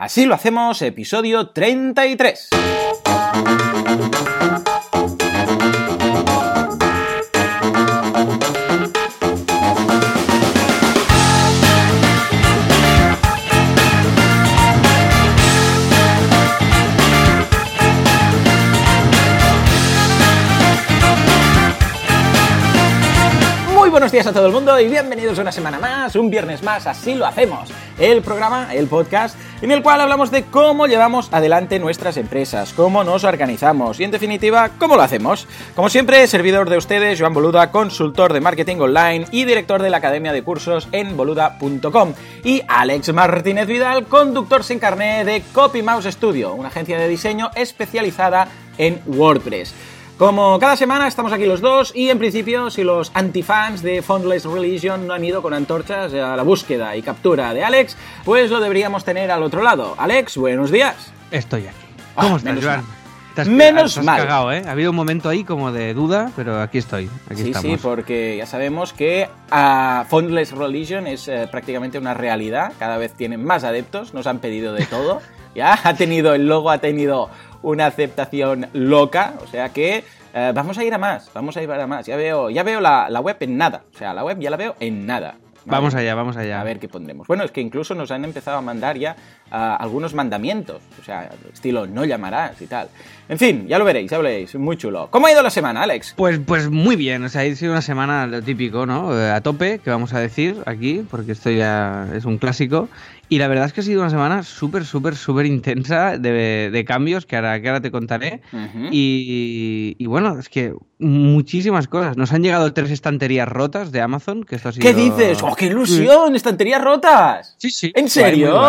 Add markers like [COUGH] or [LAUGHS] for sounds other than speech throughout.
Así lo hacemos, episodio 33. buenos días a todo el mundo y bienvenidos una semana más, un viernes más, así lo hacemos. El programa, el podcast, en el cual hablamos de cómo llevamos adelante nuestras empresas, cómo nos organizamos y en definitiva, cómo lo hacemos. Como siempre, servidor de ustedes, Joan Boluda, consultor de marketing online y director de la Academia de Cursos en boluda.com. Y Alex Martínez Vidal, conductor sin carné de Copy Mouse Studio, una agencia de diseño especializada en WordPress. Como cada semana estamos aquí los dos y en principio si los antifans de Foundless Religion no han ido con antorchas a la búsqueda y captura de Alex, pues lo deberíamos tener al otro lado. Alex, buenos días. Estoy aquí. Ah, ¿Cómo estás, Joan? menos mal. Cagado, ¿eh? Ha habido un momento ahí como de duda, pero aquí estoy. Aquí sí, sí, porque ya sabemos que a Foundless Religion es eh, prácticamente una realidad. Cada vez tienen más adeptos, nos han pedido de todo. [LAUGHS] ya ha tenido el logo, ha tenido una aceptación loca, o sea que eh, vamos a ir a más, vamos a ir a más. Ya veo, ya veo la, la web en nada, o sea, la web ya la veo en nada. Vamos allá, vamos allá. A ver qué pondremos. Bueno, es que incluso nos han empezado a mandar ya algunos mandamientos, o sea, estilo no llamarás y tal. En fin, ya lo veréis, ya lo veréis, muy chulo. ¿Cómo ha ido la semana, Alex? Pues, pues muy bien, o sea, ha sido una semana lo típico, ¿no? Eh, a tope, que vamos a decir aquí, porque esto ya es un clásico. Y la verdad es que ha sido una semana súper, súper, súper intensa de, cambios que ahora, que ahora te contaré. y, y, bueno, es que muchísimas cosas. Nos han llegado tres estanterías rotas de Amazon. Que esto ha sido... ¿Qué dices? ¡Oh, qué ilusión! ¡Estanterías rotas! Sí, sí. ¿En serio?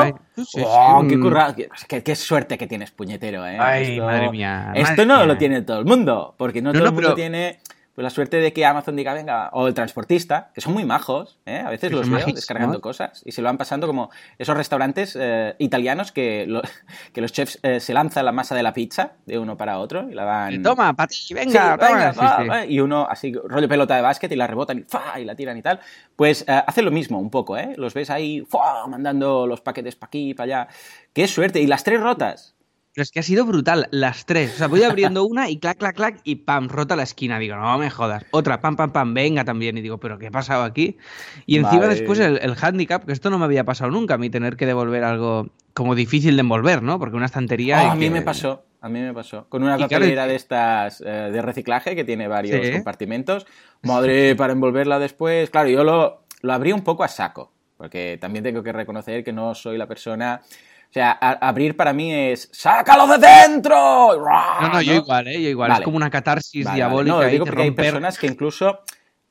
¡Oh, qué currado! Qué, suerte que tienes, puñetero, ¿eh? Ay, madre mía. Esto no lo tiene todo el mundo, porque no, todo el mundo tiene pues la suerte de que Amazon diga, venga, o el transportista, que son muy majos, ¿eh? a veces los veo descargando cosas y se lo van pasando como esos restaurantes eh, italianos que, [LAUGHS] que los chefs eh, se lanzan la masa de la pizza de uno para otro y la van... Toma, para ti, venga, venga, y uno así, rollo pelota de básquet y la rebotan y, ¡fa! y la tiran y tal. Pues hacen lo mismo un poco, ¿eh? Los ves ahí mandando los paquetes para aquí, para allá. ¡Qué suerte! Y las tres rotas. Pero es que ha sido brutal, las tres. O sea, voy abriendo [LAUGHS] una y clac, clac, clac, y pam, rota la esquina. Digo, no me jodas. Otra, pam, pam, pam, venga también. Y digo, ¿pero qué ha pasado aquí? Y encima después el, el, handicap, que esto no me había pasado nunca, a mí tener que devolver algo como difícil de envolver, ¿no? Porque una estantería. Oh, a mí me pasó. A mí me pasó. Con una papelera de estas eh, de reciclaje que tiene varios compartimentos. Madre, [LAUGHS] para envolverla después. Claro, yo lo, lo abrí un poco a saco. Porque también tengo que reconocer que no soy la persona o sea, abrir para mí es ¡sácalo de dentro! No, no, yo igual, ¿eh? Yo igual. Es como una catarsis diabólica. No, digo porque hay personas que incluso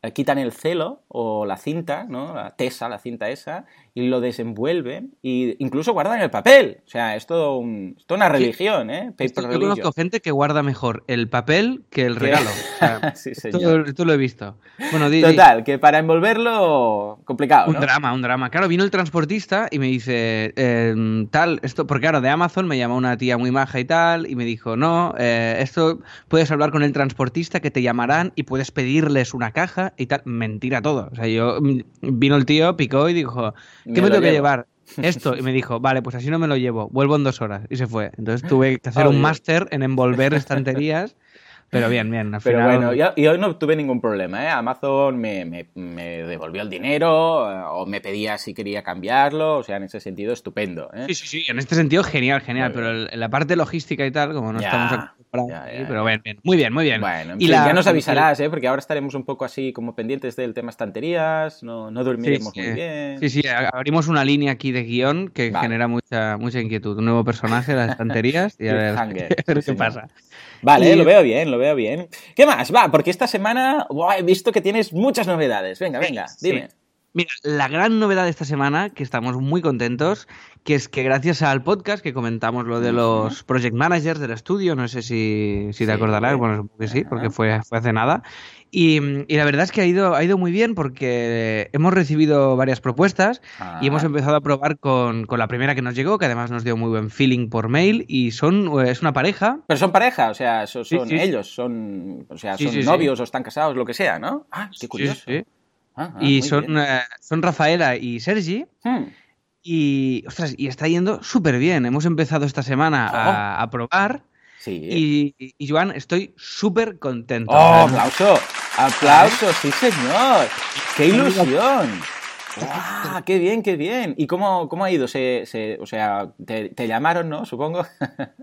eh, quitan el celo o la cinta, ¿no? La tesa, la cinta esa, y lo desenvuelven e incluso guardan el papel. O sea, es todo, un, una religión, ¿eh? yo conozco gente que guarda mejor el papel que el regalo. [LAUGHS] sí, señor. Esto, lo he visto. Bueno, Total, que para envolverlo, complicado. Un drama, un drama. Claro, vino el transportista y me dice, em, tal, esto, porque claro, de Amazon me llamó una tía muy maja y tal, y me dijo, no, eh, esto puedes hablar con el transportista que te llamarán y puedes pedirles una caja y tal. Mentira todo. O sea, yo mm, vino el tío, picó y dijo ¿Qué me, tengo que llevar? [LAUGHS] Esto. Y me dijo, vale, pues así no me lo llevo, vuelvo en dos horas. Y se fue. Entonces tuve que hacer un máster en envolver estanterías. [LAUGHS] Pero bien, bien. Al Pero bueno, y hoy no tuve ningún problema. ¿eh? Amazon me, me, me, devolvió el dinero eh, o me pedía si quería cambiarlo. O sea, en ese sentido, estupendo. ¿eh? Sí, sí, sí. En este sentido, genial, genial. Pero en la parte logística y tal, como no estamos pero bien, bien. Muy bien, muy bien. Bueno, y ya nos avisarás, ¿eh? porque ahora estaremos un poco así como pendientes del tema estanterías. No, no dormiremos muy bien. Sí, sí. Abrimos una línea aquí de guion que genera mucha, mucha inquietud. Un nuevo personaje, las estanterías. y a [LAUGHS] ver, [LAUGHS] qué pasa. Vale, lo veo bien, lo veo bien. ¿Qué más? Va, porque esta semana he visto que tienes muchas novedades. Venga, venga, dime. Mira, la gran novedad de esta semana, que estamos muy contentos, que es que gracias al podcast que comentamos lo de los project managers del estudio, no sé si, te acordarás, bueno, supongo que sí, porque fue, fue hace nada, y, la verdad es que ha ido, ha ido muy bien porque hemos recibido varias propuestas y hemos ah. empezado a probar con, la primera que nos llegó, que además nos dio muy buen feeling por mail, y son es una pareja. Pero son pareja, o sea, son, ellos, son, o sea, son novios o están casados, lo que sea, ¿no? Ah, qué curioso. Ah, ah, y son, eh, son Rafaela y Sergi. Hmm. Y, ostras, y está yendo súper bien. Hemos empezado esta semana a, a probar. Sí. Y, y, Joan, estoy súper contento. ¡Oh, aplauso! ¡Aplauso! ¡Sí, señor! ¡Qué ilusión! ¡Ah, ¡Qué bien, qué bien! ¿Y cómo, cómo ha ido? Se, se, o sea, te, te, llamaron, ¿no? Supongo.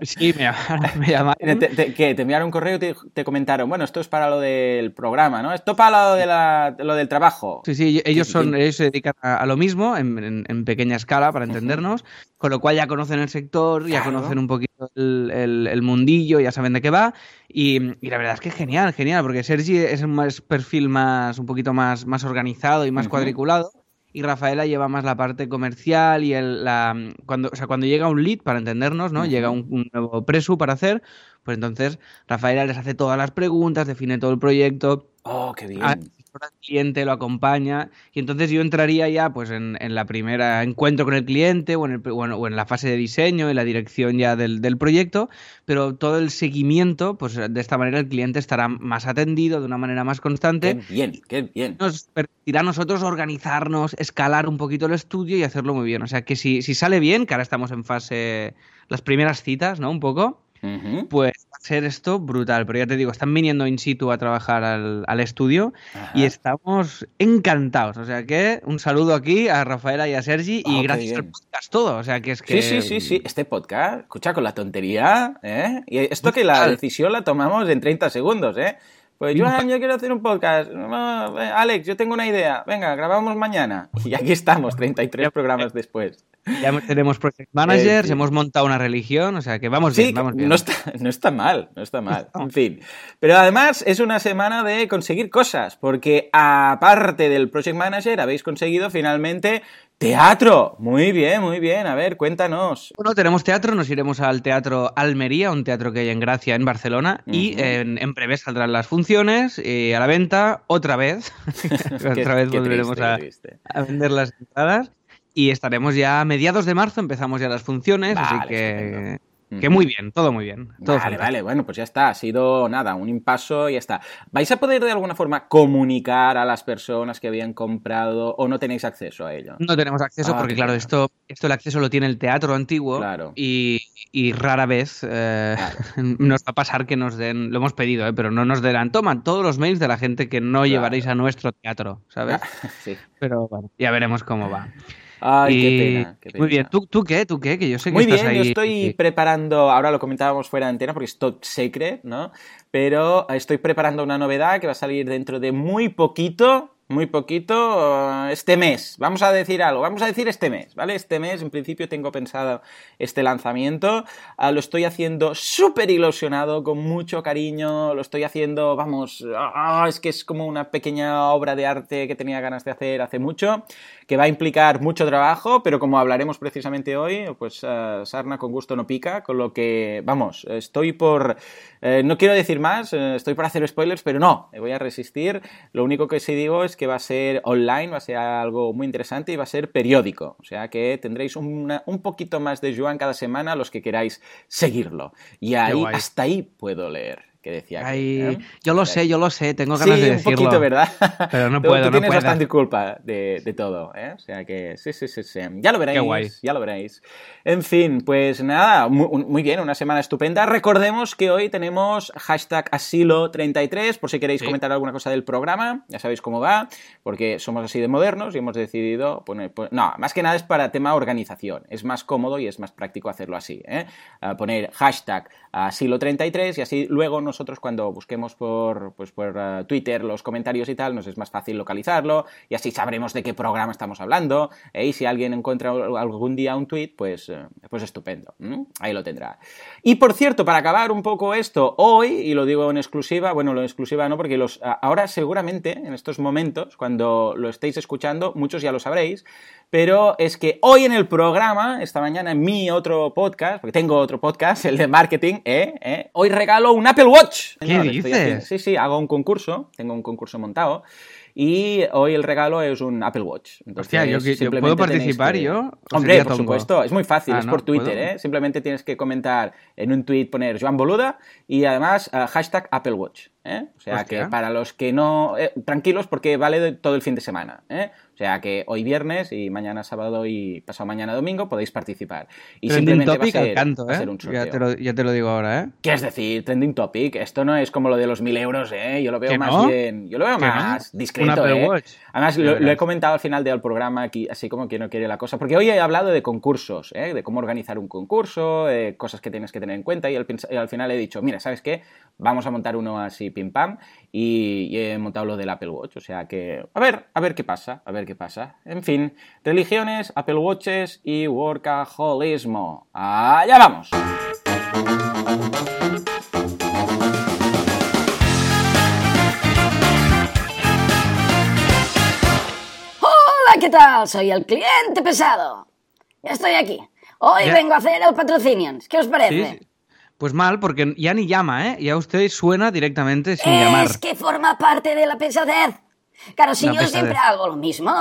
Sí, me llamaron. Me llamaron. ¿Te, te, ¿qué? ¿Te enviaron un correo y te, te, comentaron, bueno, esto es para lo del programa, ¿no? Esto para lo, de la, lo del trabajo. Sí, sí, ellos, son, ellos se dedican a, a lo mismo, en, en, en, pequeña escala, para entendernos, uh -huh. con lo cual ya conocen el sector, ya conocen un poquito el, el, el, mundillo, ya saben de qué va. Y, y, la verdad es que genial, genial, porque Sergi es un más perfil más, un poquito más, más organizado y más uh -huh. cuadriculado y Rafaela lleva más la parte comercial y el, la, cuando, o sea, cuando llega un lead, para entendernos, ¿no? Uh -huh. Llega un, un, nuevo presu para hacer, pues entonces Rafaela les hace todas las preguntas, define todo el proyecto. ¡Oh, qué bien! Al cliente, lo acompaña y entonces yo entraría ya pues en, en la primera encuentro con el cliente o en, el, bueno, o en la fase de diseño y la dirección ya del, del, proyecto, pero todo el seguimiento, pues de esta manera el cliente estará más atendido de una manera más constante. Qué bien, qué bien. Nos permitirá a nosotros organizarnos, escalar un poquito el estudio y hacerlo muy bien. O sea que si, si sale bien, que ahora estamos en fase, las primeras citas, ¿no? Un poco. Uh -huh. Pues va a ser esto brutal, pero ya te digo, están viniendo in situ a trabajar al, al estudio Ajá. y estamos encantados. O sea que un saludo aquí a Rafaela y a Sergi oh, y gracias al podcast todo. O sea que es que. Sí, sí, sí, sí. Este podcast, escucha con la tontería, ¿eh? Y esto que la decisión la tomamos en 30 segundos, ¿eh? Pues Joan, yo quiero hacer un podcast. Alex, yo tengo una idea. Venga, grabamos mañana. [LAUGHS] Y aquí estamos, 33 programas después. Ya tenemos project managers, eh, sí. hemos montado una religión, o sea que vamos sí, bien, vamos bien. No está, no está mal, no está mal. [LAUGHS] En fin. Pero además es una semana de conseguir cosas, porque aparte del project manager habéis conseguido finalmente Teatro, muy bien, muy bien. A ver, cuéntanos. Bueno, tenemos teatro, nos iremos al Teatro Almería, un teatro que hay en Gracia, en Barcelona, uh -huh. y en, en, breve saldrán las funciones y a la venta otra vez. [LAUGHS] otra vez volveremos triste, a, a, vender las entradas. Y estaremos ya a mediados de marzo, empezamos ya las funciones, vale, así que... Que muy bien, todo muy bien. Todo vale, vale, bueno, pues ya está, ha sido nada, un impaso y ya está. ¿Vais a poder de alguna forma comunicar a las personas que habían comprado o no tenéis acceso a ello? No tenemos acceso ah, porque, claro, esto, esto el acceso lo tiene el teatro antiguo claro. y, y, rara vez eh, claro. [LAUGHS] nos va a pasar que nos den, lo hemos pedido, eh, pero no nos darán, toman todos los mails de la gente que no llevaréis a nuestro teatro, ¿sabes? [LAUGHS] sí. Pero bueno, ya veremos cómo va. Ay, y... qué, pena, qué, pena, Muy bien, ¿Tú, ¿tú qué? ¿Tú qué? Que yo sé que Muy estás bien, ahí... yo estoy preparando, ahora lo comentábamos fuera de antena porque es top secret, ¿no? Pero estoy preparando una novedad que va a salir dentro de muy poquito, muy poquito este mes. Vamos a decir algo, vamos a decir este mes, ¿vale? Este mes, en principio, tengo pensado este lanzamiento. Uh, lo estoy haciendo súper ilusionado, con mucho cariño. Lo estoy haciendo, vamos, uh, es que es como una pequeña obra de arte que tenía ganas de hacer hace mucho, que va a implicar mucho trabajo, pero como hablaremos precisamente hoy, pues uh, sarna con gusto no pica, con lo que, vamos, estoy por... Eh, no quiero decir más, eh, estoy por hacer spoilers, pero no, me voy a resistir. Lo único que sí digo es que va a ser online, va a ser algo muy interesante y va a ser periódico. O sea que tendréis una, un poquito más de Joan cada semana los que queráis seguirlo. Y ahí, hasta ahí puedo leer que decía. Ay, que, ¿eh? Yo lo sé, yo lo sé, tengo ganas sí, de decirlo. un poquito, ¿verdad? Pero no [LAUGHS] tú, puedo, tú tienes no puedo. bastante culpa de, de, todo, ¿eh? O sea que sí, sí, sí, sí. Ya lo veréis, Qué guay. ya lo veréis. En fin, pues nada, muy, muy, bien, una semana estupenda. Recordemos que hoy tenemos hashtag asilo33, por si queréis sí. comentar alguna cosa del programa, ya sabéis cómo va, porque somos así de modernos y hemos decidido poner, pues, no, más que nada es para tema organización, es más cómodo y es más práctico hacerlo así, ¿eh? poner hashtag asilo33 y así luego nosotros cuando busquemos por, pues por uh, Twitter los comentarios y tal, nos es más fácil localizarlo y así sabremos de qué programa estamos hablando ¿eh? y si alguien encuentra algún día un tweet, pues, uh, pues estupendo, ahí lo tendrá. Y por cierto, para acabar un poco esto, hoy, y lo digo en exclusiva, bueno, lo en exclusiva no, porque los, ahora seguramente, en estos momentos, cuando lo estéis escuchando, muchos ya lo sabréis, pero es que hoy en el programa, esta mañana en mi otro podcast, porque tengo otro podcast, el de marketing, ¿eh? ¿Eh? hoy regalo un Apple Watch. ¿Qué dices? Sí, sí, hago un concurso, tengo un concurso montado. y hoy el regalo es un Apple Watch. Hostia, yo, puedo participar yo. Hombre, por supuesto, es muy fácil, ah, es por Twitter, ¿eh? Simplemente tienes que comentar en un tweet, poner Joan Boluda y además uh, hashtag Apple Watch. ¿Eh? O sea que para los que no... Eh, tranquilos porque vale todo el fin de semana. ¿eh? O sea que hoy viernes y mañana sábado y pasado mañana domingo podéis participar. Y trending topic al canto, ¿eh? Ya te, lo, ya te, lo, digo ahora, ¿eh? ¿Qué es decir? Trending topic. Esto no es como lo de los mil euros, ¿eh? Yo lo veo más bien... Yo lo veo más discreto, ¿eh? Además, lo, he comentado al final del programa aquí, así como que no quiere la cosa. Porque hoy he hablado de concursos, ¿eh? De cómo organizar un concurso, cosas que tienes que tener en cuenta y al, al final he dicho, mira, ¿sabes qué? Vamos a montar uno así pim pam y, he montado lo del Apple Watch. O sea que, a ver, a ver qué pasa, a ver qué pasa. En fin, religiones, Apple Watches y workaholismo. ¡Allá vamos! Hola, ¿qué tal? Soy el cliente pesado. Ya estoy aquí. Hoy vengo a hacer el patrocinions. ¿Qué os parece? Pues mal, porque ya ni llama, ¿eh? Ya usted suena directamente sin es llamar. Es que forma parte de la pesadez. Claro, si yo siempre hago lo mismo,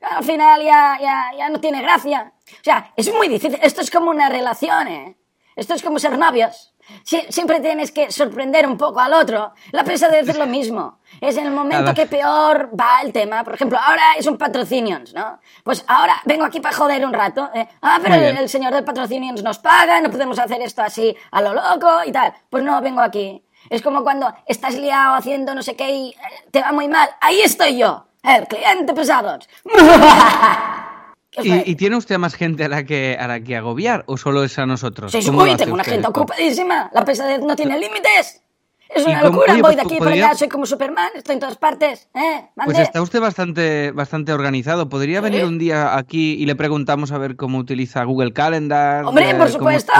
al final ya, ya, ya no tiene gracia. O sea, es muy difícil. Esto es como una relación, ¿eh? Esto es como ser novios. Siempre tienes que sorprender un poco al otro. La pesadez es lo mismo. Es en el momento que peor va el tema. Por ejemplo, ahora es un patrocinions, ¿no? Pues ahora vengo aquí para joder un rato. ¿eh? Ah, pero el, señor del patrocinions nos paga, no podemos hacer esto así a lo loco y tal. Pues no, vengo aquí. Es como cuando estás liado haciendo no sé qué y eh, te va muy mal. Ahí estoy yo, el cliente pesados. [LAUGHS] ¿Y, tiene usted más gente a la que a la que agobiar o solo es a nosotros? Sí, uy, tengo una gente ocupadísima. La pesadez no tiene límites. Es una locura, voy de aquí para allá, soy como Superman, estoy en todas partes. ¿eh? Pues está usted bastante, bastante organizado. ¿Podría venir un día aquí y le preguntamos a ver cómo utiliza Google Calendar? Hombre, por supuesto.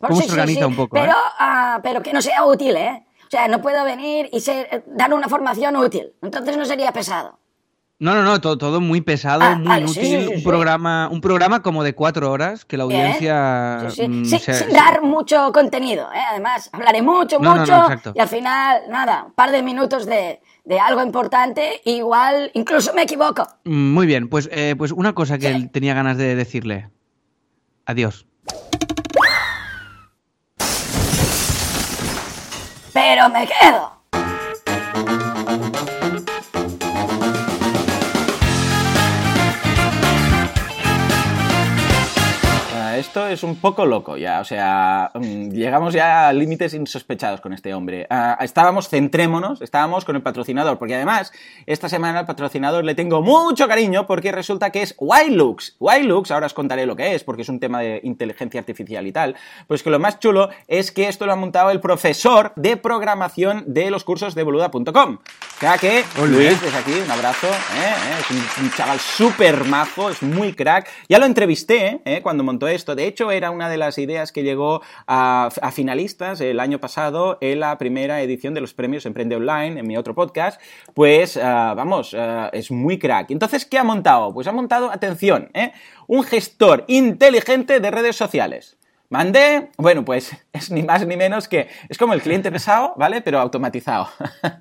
Cómo, se organiza un poco? Pero, eh? ah, pero que no sea útil, ¿eh? O sea, no puedo venir y ser, dar una formación útil. Entonces no sería pesado. No, no, no, todo, todo muy pesado, ah, muy inútil. un, Programa, un programa como de cuatro horas que la audiencia. Mm, sin dar mucho contenido, ¿eh? además, hablaré mucho, mucho. y al final, nada, un par de minutos de, algo importante, igual incluso me equivoco. Mm, muy bien, pues, eh, pues una cosa que él tenía ganas de decirle. Adiós. Pero me quedo. Esto es un poco loco ya, o sea, mm, llegamos ya a límites insospechados con este hombre. Ah, estábamos, centrémonos, estábamos con el patrocinador, porque además, esta semana al patrocinador le tengo mucho cariño porque resulta que es Wilux. Wilux, ahora os contaré lo que es, porque es un tema de inteligencia artificial y tal, pues que lo más chulo es que esto lo ha montado el profesor de programación de los cursos de boluda.com. O sea que, Luis, desde aquí, un abrazo, ¿eh? Es un, chaval súper majo, es muy crack. Ya lo entrevisté ¿eh? cuando montó esto de hecho, era una de las ideas que llegó a, finalistas el año pasado en la primera edición de los premios Emprende Online, en mi otro podcast. Pues, ah, vamos, ah, es muy crack. Entonces, ¿qué ha montado? Pues ha montado, atención, ¿eh? un gestor inteligente de redes sociales. Mandé, bueno, pues [LAUGHS] es ni más ni menos que, es como el cliente pesado, ¿vale? Pero automatizado.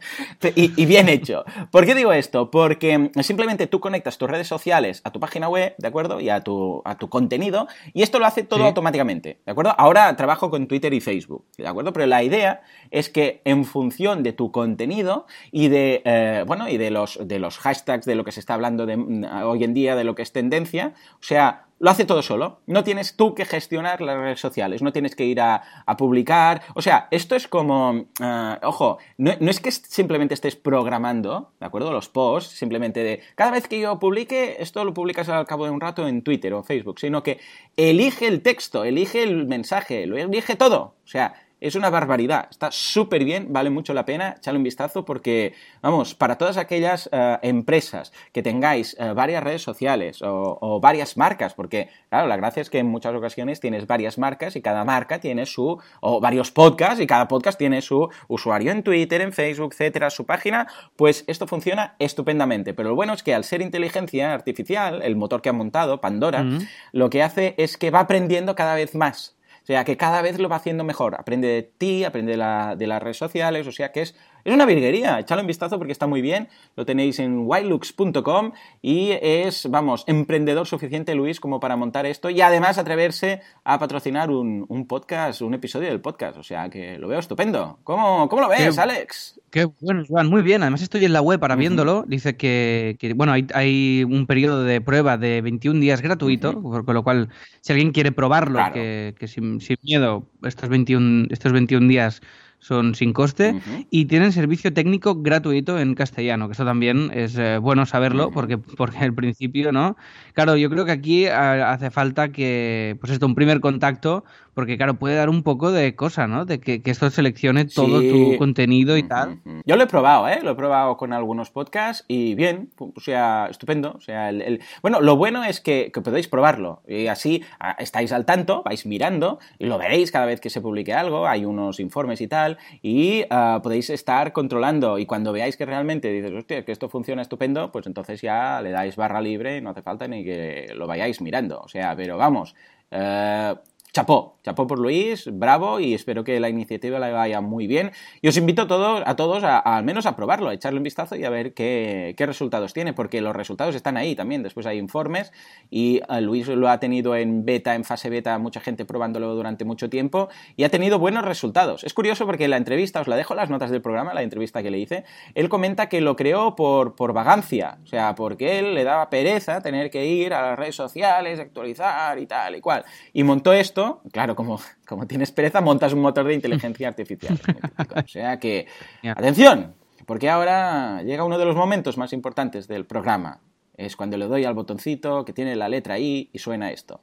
[LAUGHS] y, bien hecho. ¿Por qué digo esto? Porque simplemente tú conectas tus redes sociales a tu página web, ¿de acuerdo? Y a tu, a tu contenido, y esto lo hace todo automáticamente, ¿de acuerdo? Ahora trabajo con Twitter y Facebook, ¿de acuerdo? Pero la idea es que en función de tu contenido y de, eh, bueno, y de los, de los hashtags, de lo que se está hablando de, mm, hoy en día, de lo que es tendencia, o sea, lo hace todo solo. No tienes tú que gestionar las redes sociales, no tienes que ir a, publicar. O sea, esto es como, eh, ojo, no, es que simplemente estés programando, ¿de acuerdo? Los posts, simplemente de, cada vez que yo publique, esto lo publicas al cabo de un rato en Twitter o Facebook, sino que elige el texto, elige el mensaje, lo elige todo. O sea, es una barbaridad. Está súper bien, vale mucho la pena echarle un vistazo porque, vamos, para todas aquellas eh, empresas que tengáis eh, varias redes sociales o, varias marcas, porque, claro, la gracia es que en muchas ocasiones tienes varias marcas y cada marca tiene su, o varios podcasts y cada podcast tiene su usuario en Twitter, en Facebook, etcétera, su página, pues esto funciona estupendamente. Pero lo bueno es que al ser inteligencia artificial, el motor que han montado, Pandora, lo que hace es que va aprendiendo cada vez más. O sea, que cada vez lo va haciendo mejor. Aprende de ti, aprende de, las redes sociales, o sea, que es Es una virguería, echadle un vistazo porque está muy bien. Lo tenéis en wildlooks.com y es, vamos, emprendedor suficiente Luis como para montar esto y además atreverse a patrocinar un, podcast, un episodio del podcast. O sea que lo veo estupendo. ¿Cómo, cómo lo ves, Alex? Qué bueno, Juan, muy bien. Además estoy en la web para viéndolo. Dice que, bueno, hay, un periodo de prueba de 21 días gratuito, con lo cual si alguien quiere probarlo, que, sin, sin, miedo, estos 21, estos 21 días son sin coste y tienen servicio técnico gratuito en castellano, que eso también es eh, bueno saberlo porque, porque al principio, ¿no? Claro, yo creo que aquí hace falta que, pues esto, un primer contacto porque claro, puede dar un poco de cosa, ¿no? De que, esto seleccione todo tu contenido y tal. Yo lo he probado, ¿eh? Lo he probado con algunos podcasts y bien, o sea, estupendo. O sea, el, bueno, lo bueno es que, podéis probarlo y así ah, estáis al tanto, vais mirando y lo veréis cada vez que se publique algo, hay unos informes y tal, y ah, podéis estar controlando y cuando veáis que realmente dices, hostia, que esto funciona estupendo, pues entonces ya le dais barra libre y no hace falta ni que lo vayáis mirando. O sea, pero vamos, eh, chapó, chapó por Luis, bravo y espero que la iniciativa la vaya muy bien. Y os invito a todos, a todos al menos a probarlo, a echarle un vistazo y a ver qué, resultados tiene, porque los resultados están ahí también. Después hay informes y eh, Luis lo ha tenido en beta, en fase beta, mucha gente probándolo durante mucho tiempo y ha tenido buenos resultados. Es curioso porque la entrevista, os la dejo las notas del programa, la entrevista que le hice, él comenta que lo creó por, por vagancia, o sea, porque él le daba pereza tener que ir a las redes sociales, actualizar y tal y cual. Y montó esto claro, como, como tienes pereza, montas un motor de inteligencia artificial. [LAUGHS] o sea que, atención, porque ahora llega uno de los momentos más importantes del programa. Es cuando le doy al botoncito que tiene la letra I y suena esto.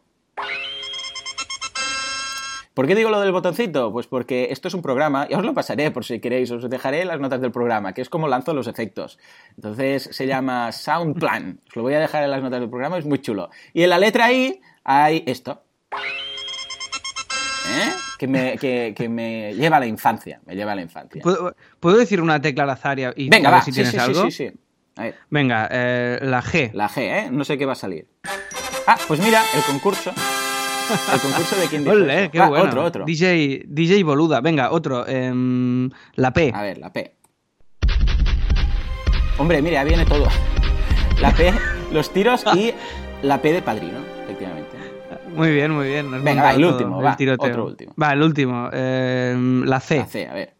¿Por qué digo lo del botoncito? Pues porque esto es un programa, y os lo pasaré por si queréis, os dejaré las notas del programa, que es como lanzo los efectos. Entonces se llama Sound Plan. Os lo voy a dejar en las notas del programa, es muy chulo. Y en la letra I hay esto. ¿Eh? que, me, que, me lleva a la infancia. Me lleva a la infancia. ¿Puedo, decir una tecla al azar y Venga, ver si sí, tienes sí, algo? Sí, sí, sí. Venga, eh, la G. La G, ¿eh? No sé qué va a salir. Ah, pues mira, el concurso. El concurso de quién [LAUGHS] qué bueno. Otro, otro. DJ, DJ Boluda. Venga, otro. Em, la P. A ver, la P. Hombre, mira, viene todo. La P, los tiros y la P de padrino. Muy bien, muy bien. Venga, va, el último, va, otro último. Va, el último. Eh, la C. La C, a ver.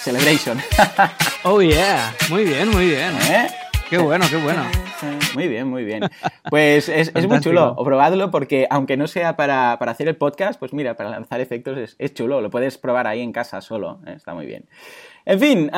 Celebration. [LAUGHS] oh, yeah. Muy bien, muy bien. ¿Eh? Qué bueno, qué bueno. Muy bien, muy bien. Pues es, es muy chulo, probadlo porque aunque no sea para, hacer el podcast, pues mira, para lanzar efectos es, chulo, lo puedes probar ahí en casa solo, ¿eh? está muy bien. En fin,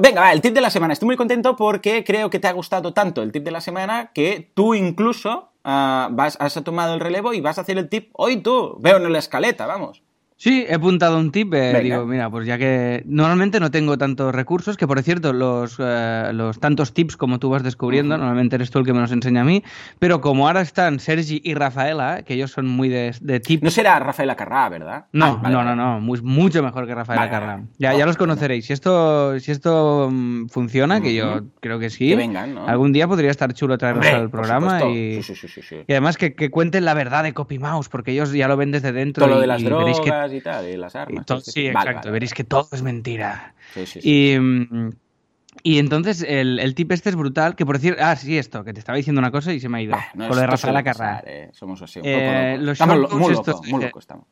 venga, va, el tip de la semana. Estoy muy contento porque creo que te ha gustado tanto el tip de la semana que tú incluso uh, vas, has tomado el relevo y vas a hacer el tip hoy tú. Veo en la escaleta, vamos. Sí, he apuntado un tip. Eh, digo, mira, pues ya que normalmente no tengo tantos recursos, que por cierto, los, eh, los tantos tips como tú vas descubriendo, normalmente eres tú el que me los enseña a mí, pero como ahora están Sergi y Rafaela, que ellos son muy de, de tips. No será Rafaela Carrá, ¿verdad? No, ah, no, no, no, mucho mejor que Rafaela Carrá. Ya, ya los conoceréis. Si esto, si esto mm, funciona, que yo creo que sí, que vengan, ¿no? algún día podría estar chulo traerlos al programa y, sí, sí, sí, y, además que, que, cuenten la verdad de Copy Mouse, porque ellos ya lo ven desde dentro. Todo lo de las drogas y tal, y las armas. sí, exacto. Veréis que todo es mentira. y, mm, y entonces el, el, tip este es brutal, que por decir, ah, sí, esto, que te estaba diciendo una cosa y se me ha ido. Ah, no, con lo de Rafael Carrá. Eh, somos así, un eh, Los estamos muy locos, muy locos estamos.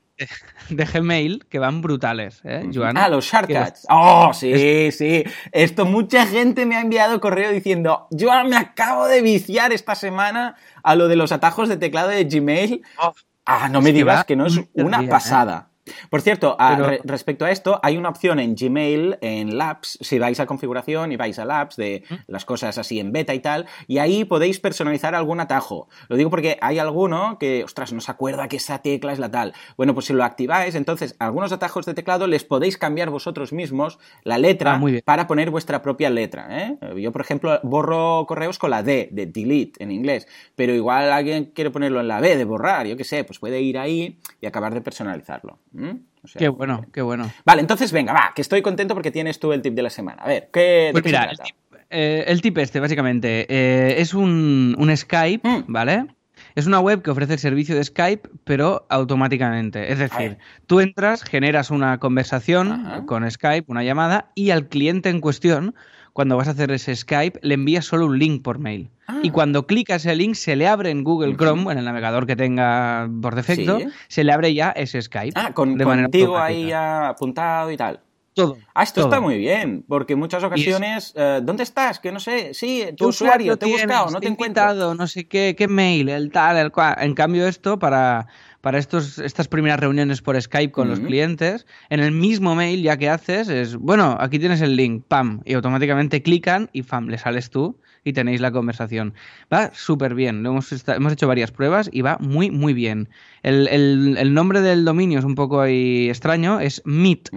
De Gmail que van brutales, ¿eh, Joan? Ah, los shortcuts. Oh, sí, sí. Esto mucha gente me ha enviado correo diciendo, Joan, me acabo de viciar esta semana a lo de los atajos de teclado de Gmail. Oh. Ah, no me digas que no es una ¿eh? pasada. Por cierto, respecto a esto, hay una opción en Gmail, en Labs, si vais a configuración y vais a Labs de las cosas así en beta y tal, y ahí podéis personalizar algún atajo. Lo digo porque hay alguno que, ostras, no se acuerda que esa tecla es la tal. Bueno, pues si lo activáis, entonces algunos atajos de teclado les podéis cambiar vosotros mismos la letra ah, para poner vuestra propia letra. ¿eh? Yo, por ejemplo, borro correos con la D, de delete en inglés, pero igual alguien quiere ponerlo en la B, de borrar, yo qué sé, pues puede ir ahí y acabar de personalizarlo. ¿Mm? qué bueno, qué bueno. Vale, entonces venga, va, que estoy contento porque tienes tú el tip de la semana. A ver, ¿qué, pues mira, el tip, eh, el tip, este, básicamente, eh, es un, Skype, mm. ¿vale? Es una web que ofrece el servicio de Skype, pero automáticamente. Es decir, tú entras, generas una conversación con Skype, una llamada, y al cliente en cuestión, cuando vas a hacer ese Skype, le envías solo un link por mail. Y ah. cuando clica ese link, se le abre en Google Chrome, en el navegador que tenga por defecto, se le abre ya ese Skype. Ah, con, de contigo ahí apuntado y tal. Todo. Ah, esto está muy bien, porque en muchas ocasiones, eh, ¿dónde estás? Que no sé, sí, tu usuario, te he buscado, no te encuentro. No sé qué, qué mail, el tal, el cual. En cambio, esto para, para estos, estas primeras reuniones por Skype con los clientes, en el mismo mail ya que haces es, bueno, aquí tienes el link, pam, y automáticamente clican y pam, le sales tú y tenéis la conversación. Va súper bien. Hemos, hemos, hecho varias pruebas y va muy, muy bien. El, el, nombre del dominio es un poco ahí extraño, es meet.hit.si,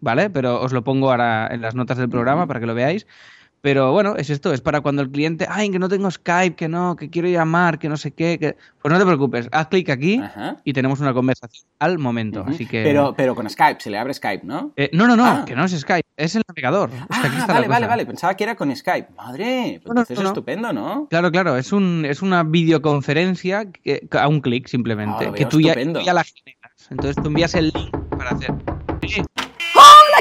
¿vale? Pero os lo pongo ahora en las notas del programa para que lo veáis. Pero bueno, es esto, es para cuando el cliente, ay, que no tengo Skype, que no, que quiero llamar, que no sé qué, que... pues no te preocupes, haz clic aquí y tenemos una conversación al momento. Así que... Pero, pero con Skype, se le abre Skype, ¿no? Eh, no, no, no, ah. que no es Skype, es el navegador. Ah, vale, vale, vale, pensaba que era con Skype. Madre, pues entonces es estupendo, ¿no? Claro, claro, es, un, es una videoconferencia que, a un clic simplemente, ah, que tú ya, ya, la generas. Entonces tú envías el link para hacer. Hola,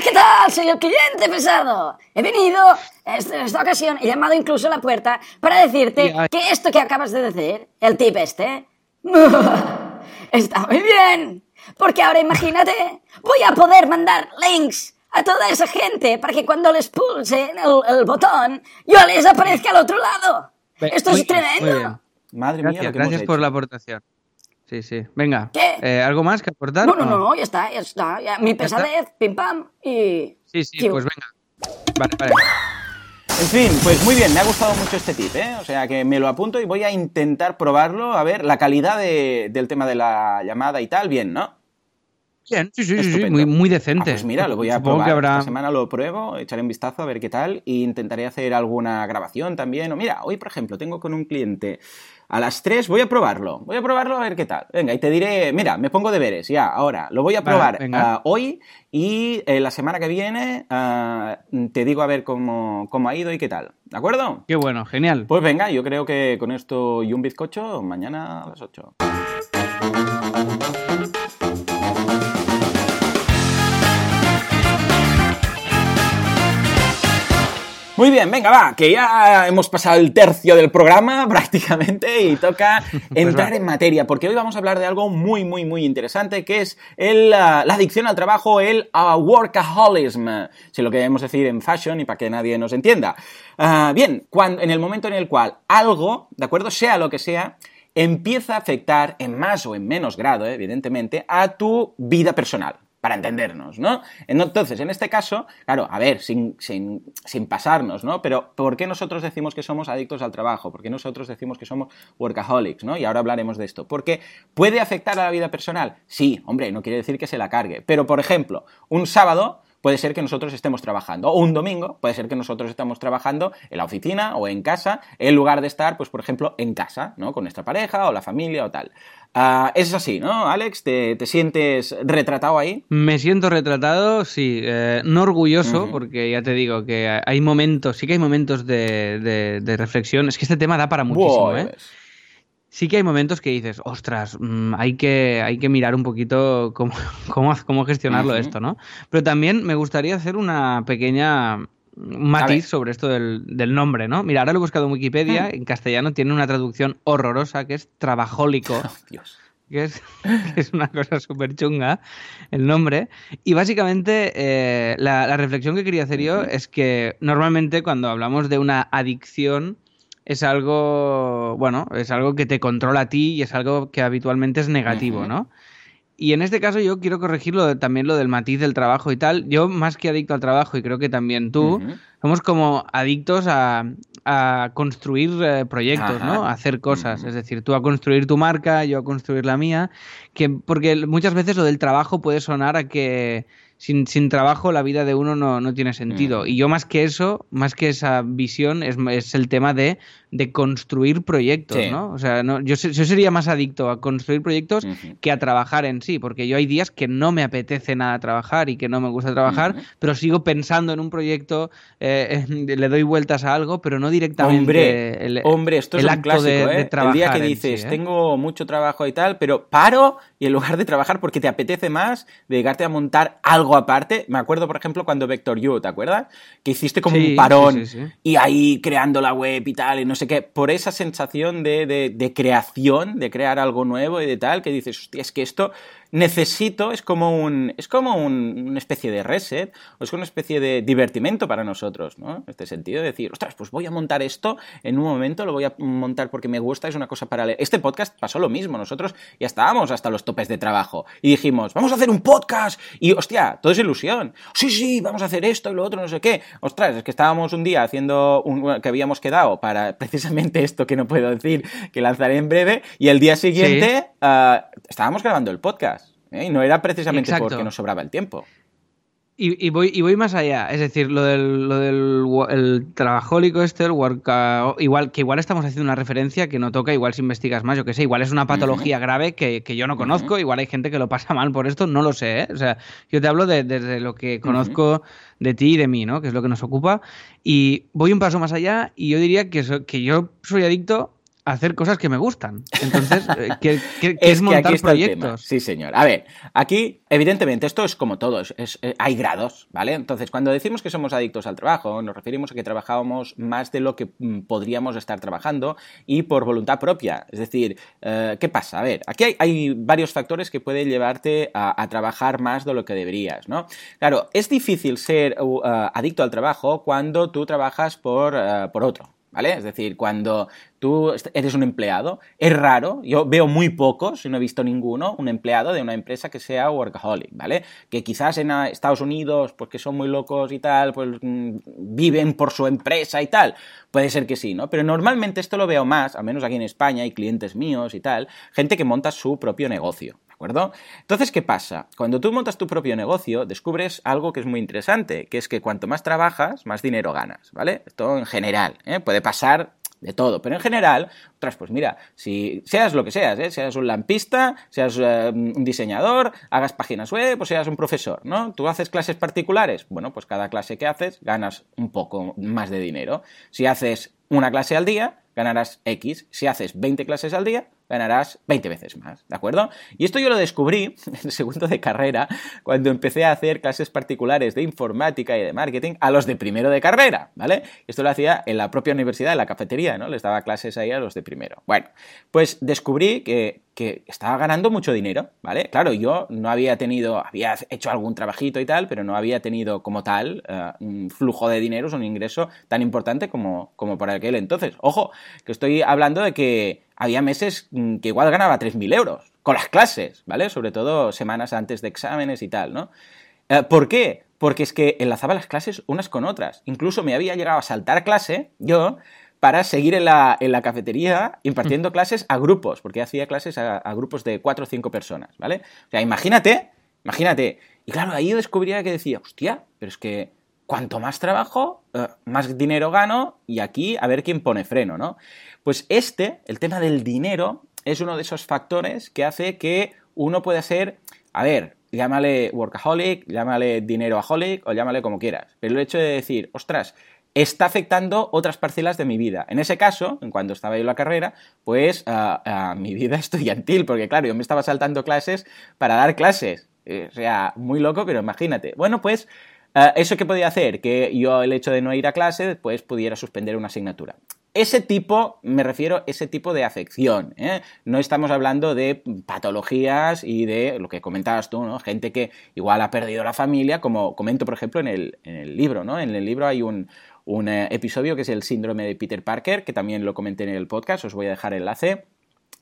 ¿qué tal? Soy el cliente pesado. He venido, en esta ocasión, he llamado incluso a la puerta para decirte que esto que acabas de decir, el tip este, [LAUGHS] está muy bien. Porque ahora imagínate, voy a poder mandar links a toda esa gente para que cuando les pulse el, el botón, yo les aparezca al otro lado. Esto es tremendo. Madre mía, gracias, gracias por la aportación. Sí, sí. Venga. ¿Qué? Eh, ¿Algo más que aportar? No, no, no, no, ya está, ya está. Mi pesadez, pim pam y. Sí, sí, pues venga. Vale, vale. En fin, pues muy bien, me ha gustado mucho este tip, ¿eh? O sea que me lo apunto y voy a intentar probarlo, a ver la calidad del tema de la llamada y tal, bien, ¿no? Bien, sí, sí, sí, muy, muy decente. Ah, pues mira, lo voy a probar. Esta semana lo pruebo, echaré un vistazo a ver qué tal e intentaré hacer alguna grabación también. O mira, hoy por ejemplo tengo con un cliente a las 3 voy a probarlo. Voy a probarlo a ver qué tal. Venga, y te diré, mira, me pongo deberes ya, ahora. Lo voy a probar ah, hoy y eh, la semana que viene ah, te digo a ver cómo, cómo, ha ido y qué tal. ¿De acuerdo? Qué bueno, genial. Pues venga, yo creo que con esto y un bizcocho, mañana a las 8. Muy bien, venga, va, que ya hemos pasado el tercio del programa [LAUGHS] prácticamente y toca [LAUGHS] pues entrar en materia, porque hoy vamos a hablar de algo muy, muy, muy interesante, que es el, la adicción al trabajo, el uh, workaholism, si lo queremos decir en fashion y para que nadie nos entienda. Uh, bien, cuando, en el momento en el cual algo, ¿de acuerdo? Sea lo que sea, empieza a afectar en más o en menos grado, evidentemente, a tu vida personal para entendernos, ¿no? Entonces, en este caso, claro, a ver, sin, sin, pasarnos, ¿no? Pero ¿por qué nosotros decimos que somos adictos al trabajo? ¿Por qué nosotros decimos que somos workaholics, ¿no? Y ahora hablaremos de esto. Porque puede afectar a la vida personal. Sí, hombre, no quiere decir que se la cargue. Pero, por ejemplo, un sábado puede ser que nosotros estemos trabajando. O un domingo puede ser que nosotros estemos trabajando en la oficina o en casa, en lugar de estar, pues, por ejemplo, en casa, ¿no? Con nuestra pareja o la familia o tal. Uh, es así, ¿no, Alex? ¿Te, sientes retratado ahí? Me siento retratado, sí. Eh, no orgulloso, porque ya te digo que hay momentos, sí que hay momentos de, reflexión. Es que este tema da para muchísimo, ¿eh? Sí que hay momentos que dices, ostras, mm, hay, que, hay que mirar un poquito cómo, [LAUGHS] cómo, gestionarlo esto, ¿no? Pero también me gustaría hacer una pequeña matiz sobre esto del, nombre, ¿no? Mira, ahora lo he buscado en Wikipedia, hmm. en castellano tiene una traducción horrorosa que es trabajólico. [LAUGHS] Dios. Que es, es, una cosa súper chunga el nombre. Y básicamente eh, la, la, reflexión que quería hacer yo es que normalmente cuando hablamos de una adicción es algo, bueno, es algo que te controla a ti y es algo que habitualmente es negativo, ¿no? Y en este caso yo quiero corregirlo también lo del matiz del trabajo y tal. Yo más que adicto al trabajo y creo que también tú, somos como adictos a, construir eh, proyectos, ¿no? A hacer cosas. Es decir, tú a construir tu marca, yo a construir la mía. Que, porque muchas veces lo del trabajo puede sonar a que sin, sin trabajo la vida de uno no, no tiene sentido. Mm. Y yo más que eso, más que esa visión, es, es el tema de, de construir proyectos, Sí. ¿no? O sea, no, yo, se- yo sería más adicto a construir proyectos que a trabajar en sí, porque yo hay días que no me apetece nada trabajar y que no me gusta trabajar, pero sigo pensando en un proyecto, eh, [LAUGHS] le doy vueltas a algo, pero no directamente Hombre, el, hombre, esto es el un acto clásico, de, ¿eh? de el día que dices, sí, ¿eh? tengo mucho trabajo y tal, pero paro y en lugar de trabajar porque te apetece más, dedicarte a montar algo aparte. Me acuerdo, por ejemplo, cuando Vector U, ¿te acuerdas? Que hiciste como Sí, un parón y ahí creando la web y tal, y no sé qué, por esa sensación de, de- de creación, de crear algo nuevo y de tal, que dices, hostia, es que esto necesito, es como un, es como un- una especie de reset, o es una especie de divertimento para nosotros, ¿no? En este sentido, de decir, ostras, pues voy a montar esto en un momento, lo voy a montar porque me gusta, es una cosa paralela. Este podcast pasó lo mismo, nosotros ya estábamos hasta los topes de trabajo y dijimos, vamos a hacer un podcast y, hostia, todo es ilusión. Sí, sí, vamos a hacer esto y lo otro, no sé qué. Ostras, es que estábamos un día haciendo un, que habíamos quedado para [LAUGHS] precisamente esto que no puedo decir, que lanzaré en breve, y el día siguiente ah, estábamos grabando el podcast. ¿Eh? Y no era precisamente Exacto. porque nos sobraba el tiempo. Y, y voy, y voy más allá, es decir, lo del, lo del el trabajólico este, el igual, que igual estamos haciendo una referencia que no toca, igual si investigas más, yo que sé, igual es una patología grave que, que yo no conozco, igual hay gente que lo pasa mal por esto, no lo sé, ¿eh? O sea, yo te hablo de- desde lo que conozco de ti y de mí, ¿no? Que es lo que nos ocupa. Y voy un paso más allá y yo diría que, so- que yo soy adicto hacer cosas que me gustan. Entonces, eh, [LAUGHS] que es, que montar aquí está el tema. proyectos. Sí, señor. A ver, aquí, evidentemente, esto es como todo, es- eh, hay grados, ¿vale? Entonces, cuando decimos que somos adictos al trabajo, nos referimos a que trabajábamos más de lo que mm, podríamos estar trabajando y por voluntad propia. Es decir, eh, ¿qué pasa? A ver, aquí hay, hay varios factores que pueden llevarte a, a trabajar más de lo que deberías, ¿no? Claro, es difícil ser uh, adicto al trabajo cuando tú trabajas por, uh, por otro. ¿Vale? Es decir, cuando tú eres un empleado, es raro, yo veo muy pocos, y no he visto ninguno, un empleado de una empresa que sea workaholic, ¿vale? Que quizás en ah, Estados Unidos, pues que son muy locos y tal, pues mm, viven por su empresa y tal, puede ser que sí, ¿no? Pero normalmente esto lo veo más, al menos aquí en España, hay clientes míos y tal, gente que monta su propio negocio. Entonces, ¿qué pasa? Cuando tú montas tu propio negocio, descubres algo que es muy interesante, que es que cuanto más trabajas, más dinero ganas, ¿vale? Esto en general, ¿eh? Puede pasar de todo, pero en general, otras, pues mira, si seas lo que seas, ¿eh? seas un lampista, seas eh, un diseñador, hagas páginas web o seas un profesor, ¿no? Tú haces clases particulares, bueno, pues cada clase que haces ganas un poco más de dinero. Si haces una clase al día, ganarás X. Si haces 20 clases al día, ganarás 20 veces más, ¿de acuerdo? Y esto yo lo descubrí [LAUGHS] en segundo de carrera, cuando empecé a hacer clases particulares de informática y de marketing a los de primero de carrera, ¿vale? Esto lo hacía en la propia universidad, en la cafetería, ¿no? Les daba clases ahí a los de primero. Bueno, pues descubrí que, que estaba ganando mucho dinero, ¿vale? Claro, yo no había tenido, había hecho algún trabajito y tal, pero no había tenido como tal eh, un flujo de dinero, un ingreso tan importante como, como para aquel entonces. Ojo, que estoy hablando de que había meses mm, que igual ganaba 3.000 euros con las clases, ¿vale? Sobre todo semanas antes de exámenes y tal, ¿no? Eh, ¿Por qué? Porque es que enlazaba las clases unas con otras. Incluso me había llegado a saltar clase, yo, para seguir en la, en la cafetería impartiendo clases a grupos, porque hacía clases a, a grupos de cuatro o cinco personas, ¿vale? O sea, imagínate, imagínate. Y claro, ahí yo descubría que decía, hostia, pero es que cuanto más trabajo, eh, más dinero gano y aquí a ver quién pone freno, ¿no? Pues este, el tema del dinero, es uno de esos factores que hace que uno pueda ser, a ver, llámale workaholic, llámale dineroaholic o llámale como quieras, pero el hecho de decir, ostras, está afectando otras parcelas de mi vida. En ese caso, en cuando estaba yo en la carrera, pues a, a mi vida [LAUGHS] estudiantil, porque claro, yo me estaba saltando clases para dar clases. Eh, o sea, muy loco, pero imagínate. Bueno, pues Uh, ¿Eso qué podía hacer? Que yo, el hecho de no ir a clase, pues pudiera suspender una asignatura. Ese tipo, me refiero ese tipo de afección. ¿eh? No estamos hablando de patologías y de lo que comentabas tú, ¿no? Gente que igual ha perdido la familia, como comento, por ejemplo, en el, en el libro, ¿no? En el libro hay un, un eh, episodio que es el síndrome de Peter Parker, que también lo comenté en el podcast, os voy a dejar el enlace